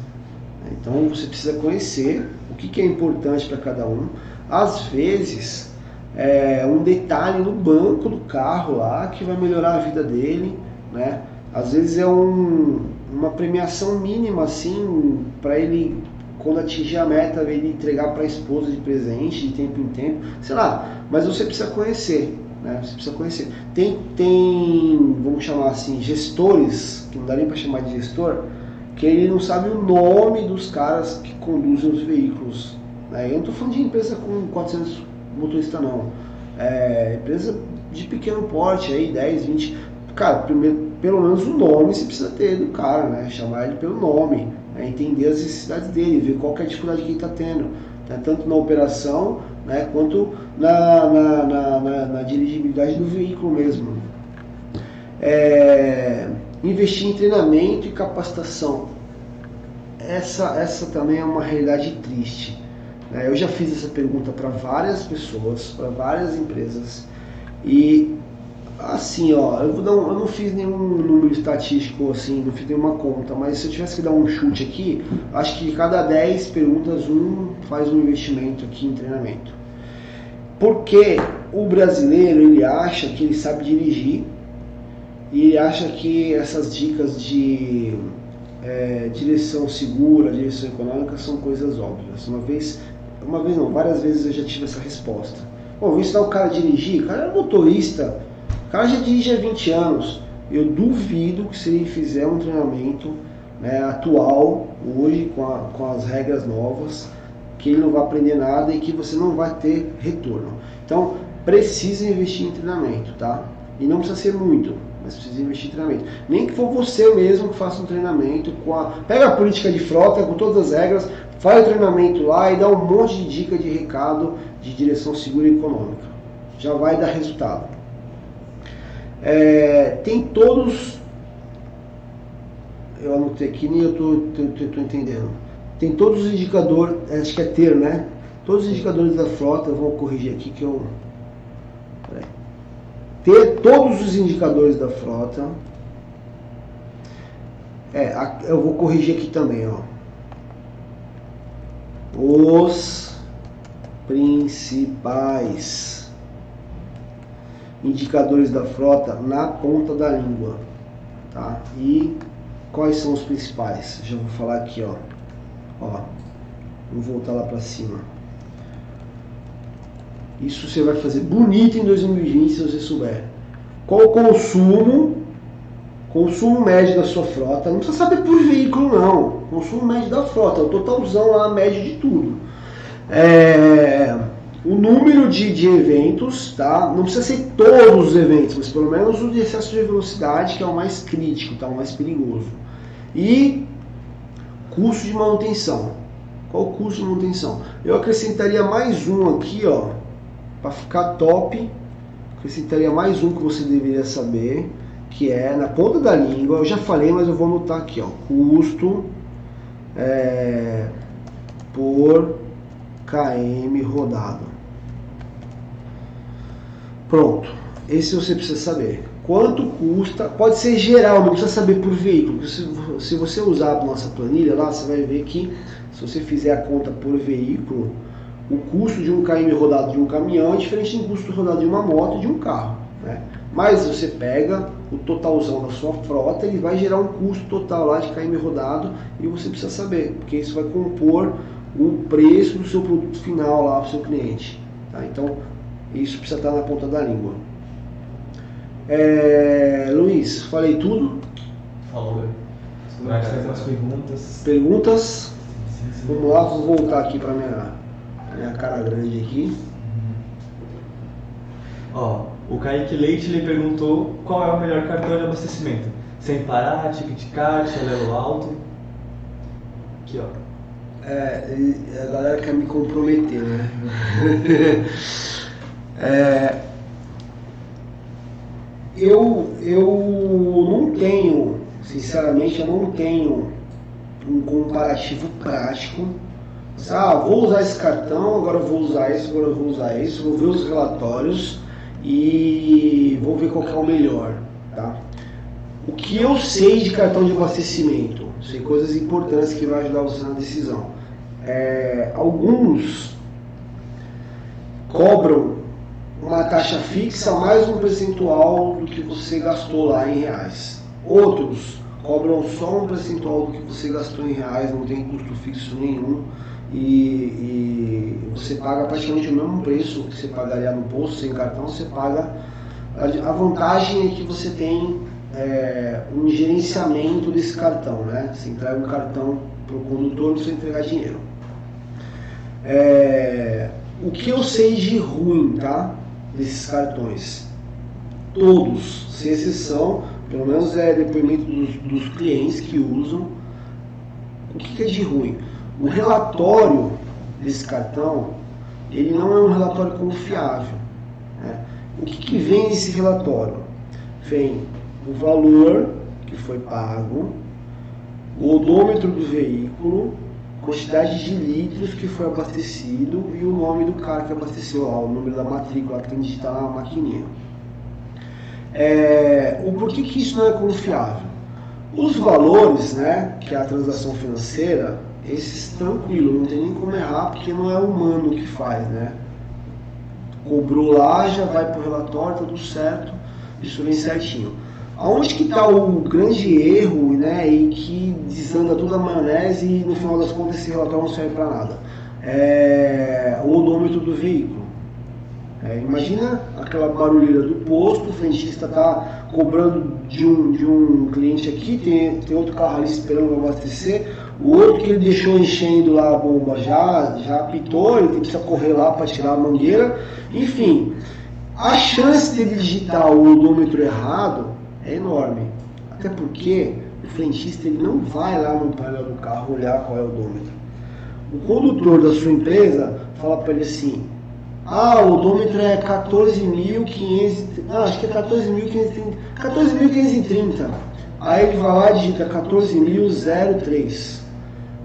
Então, você precisa conhecer o que, que é importante para cada um. Às vezes, é, um detalhe no banco do carro lá que vai melhorar a vida dele, né? Às vezes é um, uma premiação mínima assim para ele quando atingir a meta ele entregar para a esposa de presente de tempo em tempo, sei lá. Mas você precisa conhecer, né? Você precisa conhecer. Tem tem vamos chamar assim gestores que não dá nem para chamar de gestor que ele não sabe o nome dos caras que conduzem os veículos. Né? Eu não estou falando de empresa com 400 motorista não. É, empresa de pequeno porte aí, 10, 20. Cara, primeiro, pelo menos o nome você precisa ter do cara, né? Chamar ele pelo nome, né? entender as necessidades dele, ver qual é a dificuldade que ele está tendo. Né? Tanto na operação né? quanto na, na, na, na, na dirigibilidade do veículo mesmo. É, investir em treinamento e capacitação. Essa, essa também é uma realidade triste. É, eu já fiz essa pergunta para várias pessoas, para várias empresas e assim, ó, eu, um, eu não fiz nenhum número estatístico assim, não fiz nenhuma conta, mas se eu tivesse que dar um chute aqui, acho que cada 10 perguntas, um faz um investimento aqui em treinamento. Porque o brasileiro ele acha que ele sabe dirigir e ele acha que essas dicas de é, direção segura, direção econômica são coisas óbvias. Uma vez uma vez não, várias vezes eu já tive essa resposta. Bom, vou ensinar o cara dirigir, o cara é motorista, cara já dirige há 20 anos. Eu duvido que se ele fizer um treinamento né, atual, hoje, com, a, com as regras novas, que ele não vai aprender nada e que você não vai ter retorno. Então, precisa investir em treinamento, tá? E não precisa ser muito, mas precisa investir em treinamento. Nem que for você mesmo que faça um treinamento com a. Pega a política de frota com todas as regras, faz o treinamento lá e dá um monte de dica de recado de direção segura e econômica. Já vai dar resultado. É, tem todos. Eu anotei aqui, nem eu estou entendendo. Tem todos os indicadores, acho que é ter, né? Todos os indicadores da frota, eu vou corrigir aqui que eu. Ter todos os indicadores da frota. É, eu vou corrigir aqui também, ó os principais indicadores da frota na ponta da língua, tá? E quais são os principais? Já vou falar aqui, ó. Ó. Vou voltar lá para cima. Isso você vai fazer bonito em 2020 se você souber. Qual o consumo Consumo médio da sua frota, não precisa saber por veículo não. Consumo médio da frota, o totalzão lá, médio de tudo. É, o número de, de eventos, tá? Não precisa ser todos os eventos, mas pelo menos o de excesso de velocidade, que é o mais crítico, tá? O mais perigoso. E custo de manutenção. Qual o custo de manutenção? Eu acrescentaria mais um aqui, ó, para ficar top. Acrescentaria mais um que você deveria saber que é na ponta da língua, eu já falei, mas eu vou anotar aqui, ó, custo é, por km rodado. Pronto, esse você precisa saber. Quanto custa, pode ser geral, não precisa saber por veículo. Se, se você usar a nossa planilha lá, você vai ver que se você fizer a conta por veículo, o custo de um km rodado de um caminhão é diferente do custo rodado de uma moto e de um carro. Né? Mas você pega o totalzão da sua frota, ele vai gerar um custo total lá de KM rodado e você precisa saber, porque isso vai compor o preço do seu produto final lá para o seu cliente. Tá? Então, isso precisa estar na ponta da língua. É, Luiz, falei tudo? Falou, velho. Vai fazer umas perguntas. Perguntas? Vamos lá, vou voltar aqui para minha, minha cara grande aqui. Ó, o Kaique Leite ele perguntou qual é o melhor cartão de abastecimento. Sem parar, ticket card, alelo alto. Aqui, ó. É, a galera quer me comprometer, né? É, eu, eu não tenho, sinceramente, eu não tenho um comparativo prático. Ah, vou usar esse cartão, agora vou usar isso, agora vou usar isso, vou ver os relatórios e vou ver qual é o melhor, tá? O que eu sei de cartão de abastecimento? Sei coisas importantes que vai ajudar você na decisão. É, alguns cobram uma taxa fixa mais um percentual do que você gastou lá em reais. Outros cobram só um percentual do que você gastou em reais, não tem custo fixo nenhum e, e você paga praticamente o mesmo preço que você pagaria no posto sem cartão, você paga. A vantagem é que você tem é, um gerenciamento desse cartão, né? Você entrega um cartão para o condutor, não precisa entregar dinheiro. É, o que eu sei de ruim, tá? Desses cartões. Todos, sem exceção, pelo menos é depoimento dos, dos clientes que usam. O que, que é de ruim? O relatório desse cartão, ele não é um relatório confiável. Né? O que, que vem nesse relatório? Vem o valor que foi pago, o odômetro do veículo, quantidade de litros que foi abastecido e o nome do cara que abasteceu lá, o número da matrícula que tem que digitar na maquininha. É, o porquê que isso não é confiável? Os valores, né, que é a transação financeira, esses tranquilo, não tem nem como errar porque não é humano que faz, né? Cobrou lá, já vai para o relatório, tá tudo certo, isso vem certinho. Aonde que está o grande erro, né, e que desanda toda a maionese e no final das contas esse relatório não serve para nada? É o odômetro do veículo. É, imagina aquela barulheira do posto, o frentista está cobrando de um, de um cliente aqui, tem, tem outro carro ali esperando abastecer, o outro que ele deixou enchendo lá a bomba já, já apitou, ele precisa correr lá para tirar a mangueira, enfim. A chance dele digitar o odômetro errado é enorme. Até porque o frentista ele não vai lá no painel do carro olhar qual é o odômetro. O condutor da sua empresa fala para ele assim: ah, o odômetro é 14.500. Ah, acho que é 14.530. 14.530. Aí ele vai lá e digita 14.003.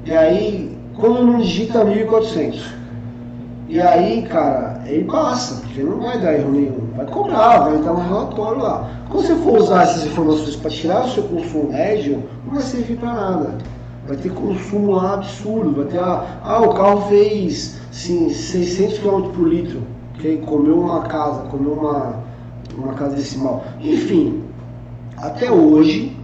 E aí, quando não digita 1.400. E aí, cara, ele passa, porque não vai dar erro nenhum. Vai cobrar, vai entrar um relatório lá. Quando você for usar essas informações para tirar o seu consumo médio, não vai servir para nada. Vai ter consumo lá absurdo. Vai ter, ah, ah o carro fez sim, 600 km por litro. Que comeu uma casa, comeu uma, uma casa decimal. Enfim, até hoje,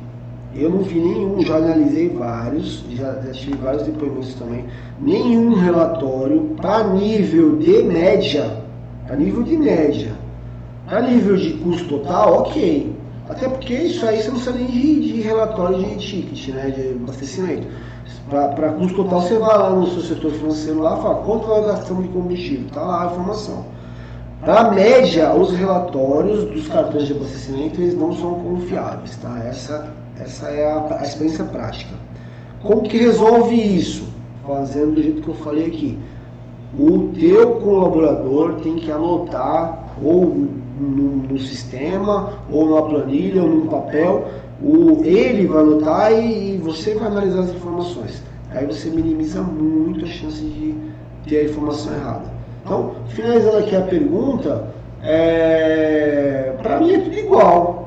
eu não vi nenhum, já analisei vários, já, tive vários depoimentos também, nenhum relatório para nível de média, para nível de média, para nível de custo total, ok. Até porque isso aí você não precisa nem de, de relatório de ticket, né, de abastecimento. Para custo total, você vai lá no seu setor financeiro lá fala quanto nós gastamos de combustível, está lá a informação. Para média, os relatórios dos cartões de abastecimento eles não são confiáveis, tá? Essa essa é a, a experiência prática. Como que resolve isso? Fazendo do jeito que eu falei aqui. O teu colaborador tem que anotar ou no, no sistema, ou numa planilha, ou num papel. O, ele vai anotar e, e você vai analisar as informações. Aí você minimiza muito a chance de ter a informação errada. Então, finalizando aqui a pergunta, é, para mim é tudo igual.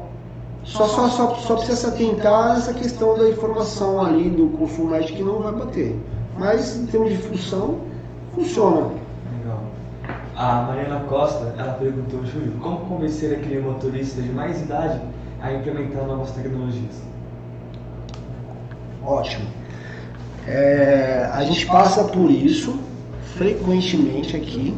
Só, só, só, só precisa se atentar nessa questão da informação ali do consumo médio que não vai bater. Mas em termos de função, funciona. Legal. A Mariana Costa, ela perguntou, Júlio, como convencer aquele motorista de mais idade a implementar novas tecnologias? Ótimo. É, a gente passa por isso frequentemente aqui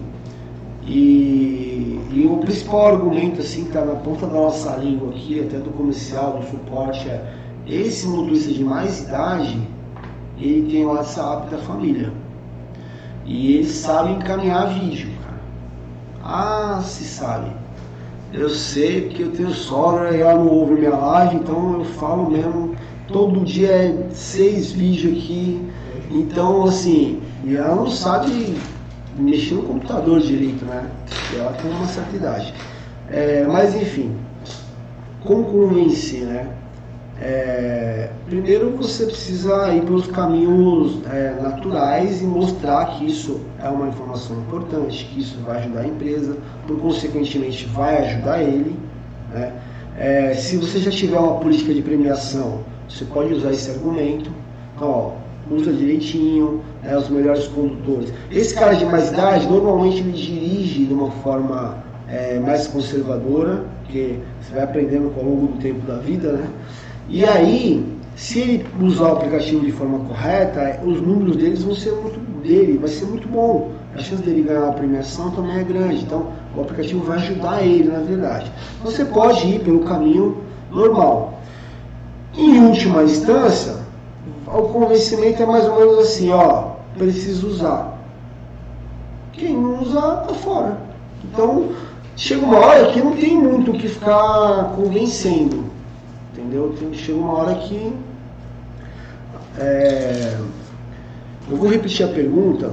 e, e o principal argumento assim que está na ponta da nossa língua aqui, até do comercial, do suporte, é esse motorista de mais idade, ele tem o WhatsApp da família. E eles sabem encaminhar vídeo, cara. Ah, se sabe. Eu sei que eu tenho sogra e ela não ouve minha live, então eu falo mesmo, todo dia é seis vídeos aqui. Então, assim, e ela não sabe mexer no computador direito, né? Ela tem uma certa idade. É, mas enfim, como convencer, né? É, primeiro você precisa ir pelos caminhos é, naturais e mostrar que isso é uma informação importante, que isso vai ajudar a empresa, por consequentemente vai ajudar ele. Né? É, se você já tiver uma política de premiação, você pode usar esse argumento. Então, ó, usa direitinho, é, os melhores condutores. Esse cara de mais idade, normalmente ele dirige de uma forma é, mais conservadora, porque você vai aprendendo ao longo do tempo da vida, né? E aí, se ele usar o aplicativo de forma correta, os números deles vão ser muito dele, vai ser muito bom. A chance dele ganhar a premiação também é grande. Então, o aplicativo vai ajudar ele, na verdade. Você pode ir pelo caminho normal. Em última instância, o convencimento é mais ou menos assim, ó, preciso usar. Quem não usar, tá fora. Então, chega uma hora que não tem muito o que ficar convencendo. Entendeu? Chega uma hora que. É, eu vou repetir a pergunta,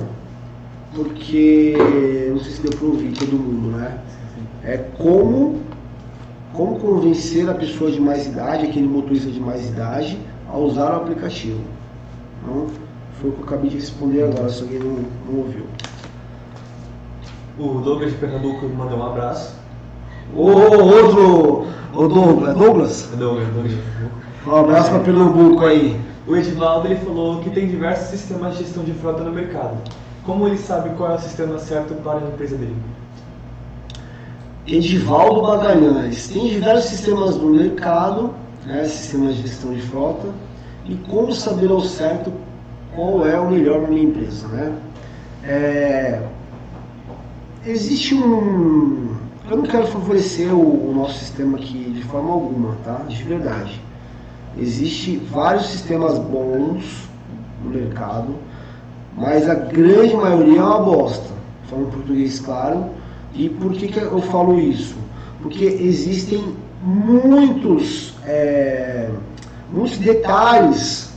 porque não sei se deu para ouvir todo mundo, né? É como, como convencer a pessoa de mais idade, aquele motorista de mais idade, a usar o aplicativo. Então, foi o que eu acabei de responder agora, se alguém não, não ouviu. O Douglas de Pernambuco mandou um abraço. O outro, o Douglas, Douglas? Douglas, Douglas. Um abraço para Pernambuco aí. O Edivaldo ele falou que tem diversos sistemas de gestão de frota no mercado. Como ele sabe qual é o sistema certo para a empresa dele? Edivaldo Bagalhães. Tem diversos sistemas no mercado, né, sistemas de gestão de frota, e como saber ao certo qual é o melhor para minha empresa, né? É, existe um, eu não quero favorecer o, o, nosso sistema aqui de forma alguma, tá? De verdade. Existe vários sistemas bons no mercado, mas a grande maioria é uma bosta. Falando português claro. E por que, que eu falo isso? Porque existem muitos, é, muitos detalhes,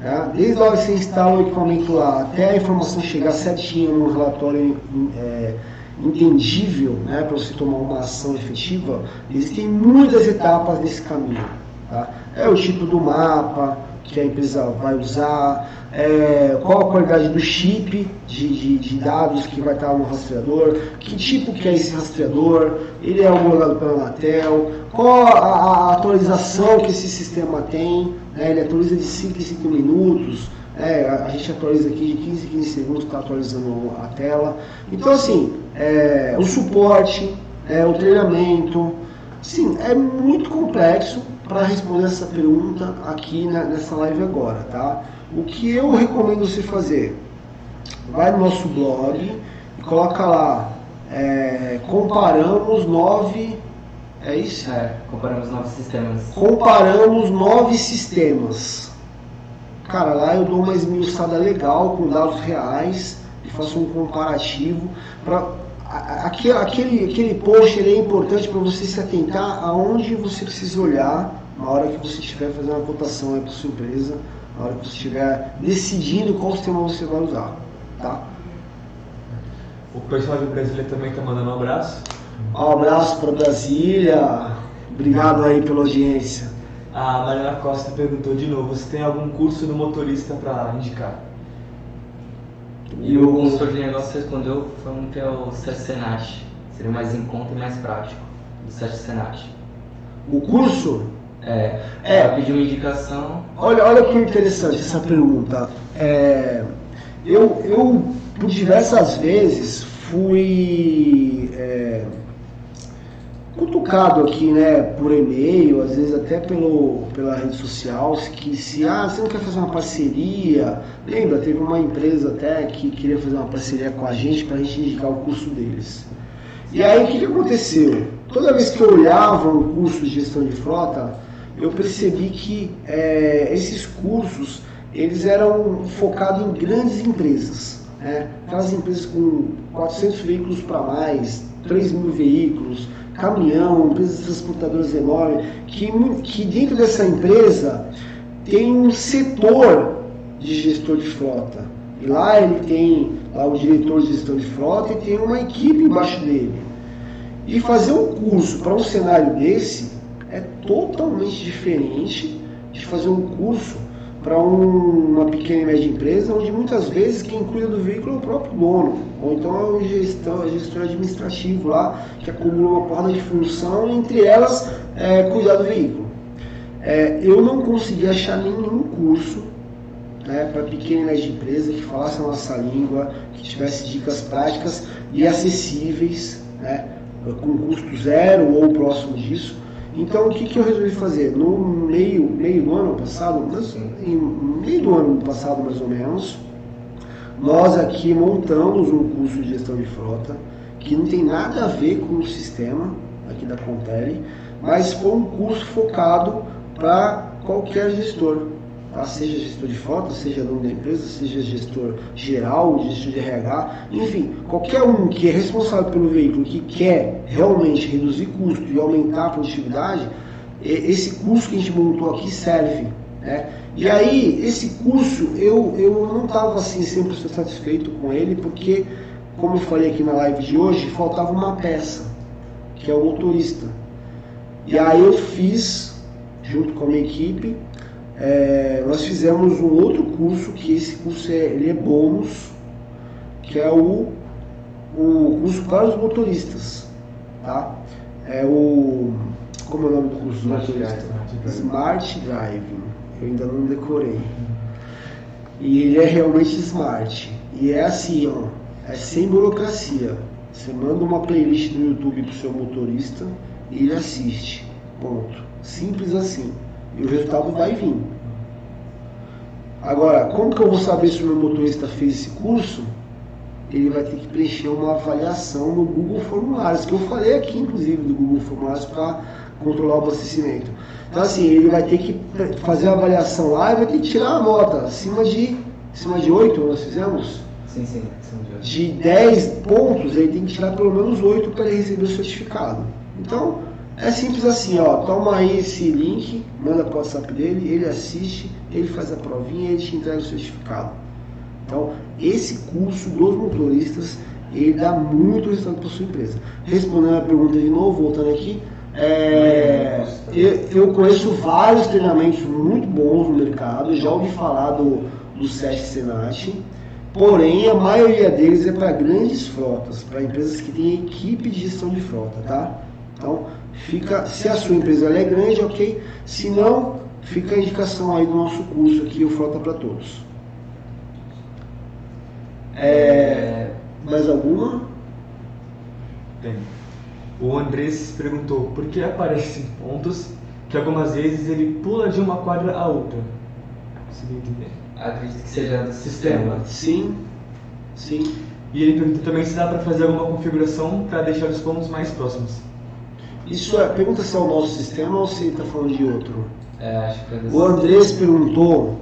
né? desde a hora que você instala o equipamento lá até a informação chegar certinho no relatório é, entendível né, para você tomar uma ação efetiva, existem muitas etapas nesse caminho. Tá? É o tipo do mapa que a empresa vai usar, é, qual a qualidade do chip de, de, de, dados que vai estar no rastreador, que tipo que é esse rastreador, ele é homologado pela Anatel, qual a, a, atualização que esse sistema tem, né, ele atualiza de 5 em 5 minutos, é, a, gente atualiza aqui de 15 em 15 segundos, está atualizando a tela. Então, assim, é, o suporte, é, o treinamento, sim, é muito complexo para responder essa pergunta aqui na, nessa live agora, tá? O que eu recomendo você fazer? Vai no nosso blog e coloca lá, é, comparamos nove, é isso? É, comparamos nove sistemas. Comparamos nove sistemas Cara, lá eu dou uma esmiuçada legal com dados reais e faço um comparativo para aquele, aquele, aquele post é importante para você se atentar aonde você precisa olhar na hora que você estiver fazendo uma cotação para sua empresa, na hora que você estiver decidindo qual sistema você vai usar, tá? O pessoal de Brasília também está mandando um abraço. Um abraço para Brasília. Obrigado aí pela audiência. A Mariana Costa perguntou de novo se tem algum curso do motorista para indicar. E o consultor de negócio respondeu foi um que é o Senat. Seria mais em conta e mais prático do Senat. O curso? É. É. Ela pediu uma indicação. Olha, olha que interessante essa pergunta. É, eu, eu, por diversas vezes, fui. É, cutucado aqui, né, por e-mail, às vezes até pelo, pela rede social, que se ah, você não quer fazer uma parceria, lembra, teve uma empresa até que queria fazer uma parceria com a gente para a gente indicar o curso deles. E aí o que, que aconteceu? Toda vez que eu olhava um curso de gestão de frota, eu percebi que é, esses cursos eles eram focados em grandes empresas, né? aquelas empresas com 400 veículos para mais, 3 mil veículos, caminhão, empresas transportadoras enormes, que, que dentro dessa empresa tem um setor de gestor de frota. E lá ele tem lá o diretor de gestão de frota e tem uma equipe embaixo dele. E fazer um curso para um cenário desse é totalmente diferente de fazer um curso para um, uma pequena e média empresa, onde muitas vezes quem cuida do veículo é o próprio dono, ou então é o gestor, gestor administrativo lá, que acumula uma porrada de função, entre elas é, cuidar do veículo. É, eu não consegui achar nenhum curso né, para pequena e média empresa que falasse a nossa língua, que tivesse dicas práticas e acessíveis, né, com custo zero ou próximo disso, então o que, que eu resolvi fazer? No meio, meio do ano passado, em meio do ano passado mais ou menos, nós aqui montamos um curso de gestão de frota que não tem nada a ver com o sistema aqui da Contele, mas foi um curso focado para qualquer gestor tá? seja gestor de frota, seja dono da empresa, seja gestor geral, gestor de RH, enfim, qualquer um que é responsável pelo veículo, que quer realmente reduzir custo e aumentar a produtividade, esse curso que a gente montou aqui serve. Né? E aí, esse curso, eu, eu não estava assim 100% satisfeito com ele, porque, como eu falei aqui na live de hoje, faltava uma peça, que é o motorista. E aí eu fiz, junto com a minha equipe, é, nós fizemos um outro curso, que esse curso é, ele é bônus, que é o, o curso para os motoristas. Tá? É o. Como é o nome do curso Smart motorista? Drive. Smart Driving. Eu ainda não decorei. E ele é realmente smart. E é assim, ó, é sem burocracia. Você manda uma playlist no YouTube pro seu motorista e ele assiste. Ponto. Simples assim e o resultado vai vir. Agora, como que eu vou saber se o meu motorista fez esse curso? Ele vai ter que preencher uma avaliação no Google Formulários, que eu falei aqui, inclusive, do Google Formulários para controlar o abastecimento. Então, assim, ele vai ter que fazer a avaliação lá e vai ter que tirar a nota acima de, acima de 8, nós fizemos? Sim, sim, acima de 8. De 10 pontos, ele tem que tirar pelo menos 8 para ele receber o certificado. Então, é simples assim, ó, toma aí esse link, manda para o WhatsApp dele, ele assiste, ele faz a provinha e ele te entrega o certificado. Então, esse curso dos motoristas, ele dá muito resultado para sua empresa. Respondendo a pergunta de novo, voltando aqui, é, eu, eu, conheço vários treinamentos muito bons no mercado, já ouvi falar do, do SESC Senat, porém a maioria deles é para grandes frotas, para empresas que têm equipe de gestão de frota, tá? Então, fica, se a sua empresa é grande, ok. Se não, fica a indicação aí do nosso curso aqui, o Frota para Todos. É, mais alguma? Tem. O Andrés perguntou por que aparecem pontos que algumas vezes ele pula de uma quadra a outra. Consegui entender. Acredito que seja do sistema. Sim, sim. E ele perguntou também se dá para fazer alguma configuração para deixar os pontos mais próximos. Isso é, pergunta se é o nosso sistema ou se está falando de outro. É, acho que é O Andrés perguntou,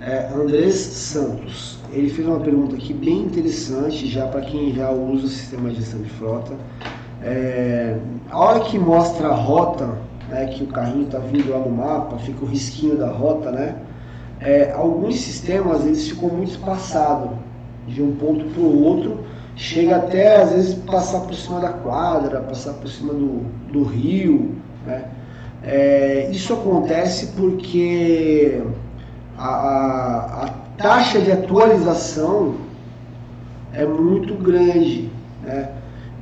é, Andrés Santos, ele fez uma pergunta aqui bem interessante já para quem já usa o sistema de gestão de frota. É, a hora que mostra a rota, né, que o carrinho está vindo lá no mapa, fica o risquinho da rota, né? É, alguns sistemas eles ficam muito espaçados de um ponto para o outro chega até às vezes passar por cima da quadra, passar por cima do, do rio. Né? É, isso acontece porque a, a, a, taxa de atualização é muito grande. Né?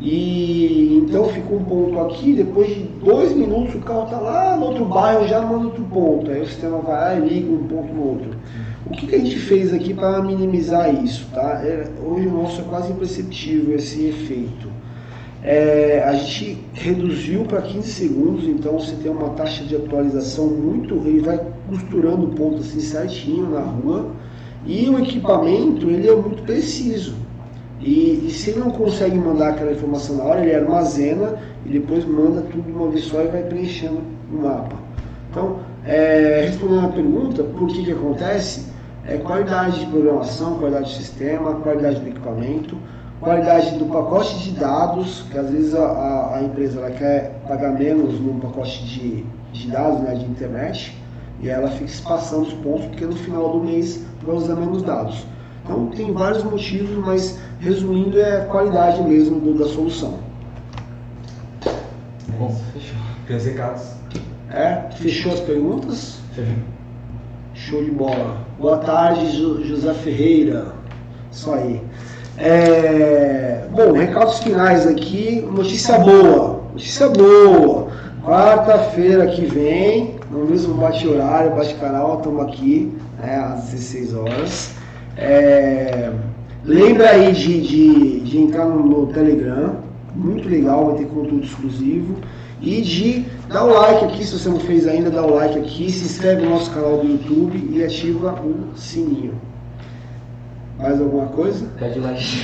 E então fica um ponto aqui, depois de dois minutos o carro está lá no outro bairro, já manda outro ponto. Aí o sistema vai lá e liga um ponto no outro. O que, que a gente fez aqui para minimizar isso? Tá? É, hoje o nosso é quase imperceptível esse efeito. É, a gente reduziu para 15 segundos, então você tem uma taxa de atualização muito. Ele vai costurando o ponto assim certinho na rua. E o equipamento ele é muito preciso. E, e, se ele não consegue mandar aquela informação na hora, ele armazena e depois manda tudo de uma vez só e vai preenchendo o mapa. Então, é, respondendo a pergunta, por que que acontece? É qualidade de programação, qualidade do sistema, qualidade do equipamento, qualidade do pacote de dados, que às vezes a, a, empresa ela quer pagar menos num pacote de, de dados, né, de internet, e ela fica espaçando os pontos, porque no final do mês vai usar menos dados. Então tem vários motivos, mas resumindo é a qualidade mesmo do, da solução. Bom, fechou. Recados. É? Fechou as perguntas? Fechou. Show de bola. Boa tarde, Jo- José Ferreira. Isso aí. É, Bom, recados finais aqui. Notícia boa. Notícia boa. Quarta-feira que vem, no mesmo bate-horário, bate-canal, estamos aqui né, às 16 horas. É, Lembra aí de, de, de entrar no, no Telegram. Muito legal, vai ter conteúdo exclusivo. E de dar o like aqui, se você não fez ainda, dá o like aqui, se inscreve no nosso canal do YouTube e ativa o sininho. Mais alguma coisa? Pede like.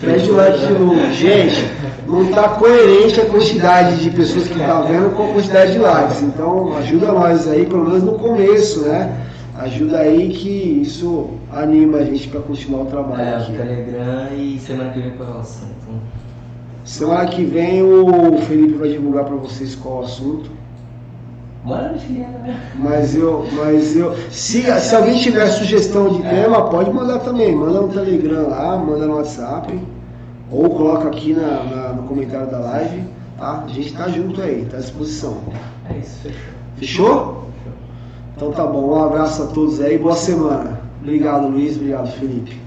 Pede o like de novo. Gente, não está coerente a quantidade de pessoas que estão vendo com a quantidade de likes. Então ajuda nós aí, pelo menos no começo, né? Ajuda aí que isso anima a gente para continuar o trabalho É, o aqui. Telegram e semana que vem com a relação. Então, Semana que vem o Felipe vai divulgar para vocês qual o assunto. né? Mas eu, mas eu, se, se alguém tiver sugestão de tema, pode mandar também. Manda no Telegram lá, manda no WhatsApp, ou coloca aqui na, na- no comentário da live, tá? A gente tá junto aí, tá à disposição. É isso, fechou. Fechou? Então tá bom, um abraço a todos aí, boa semana. Obrigado Luiz, obrigado Felipe.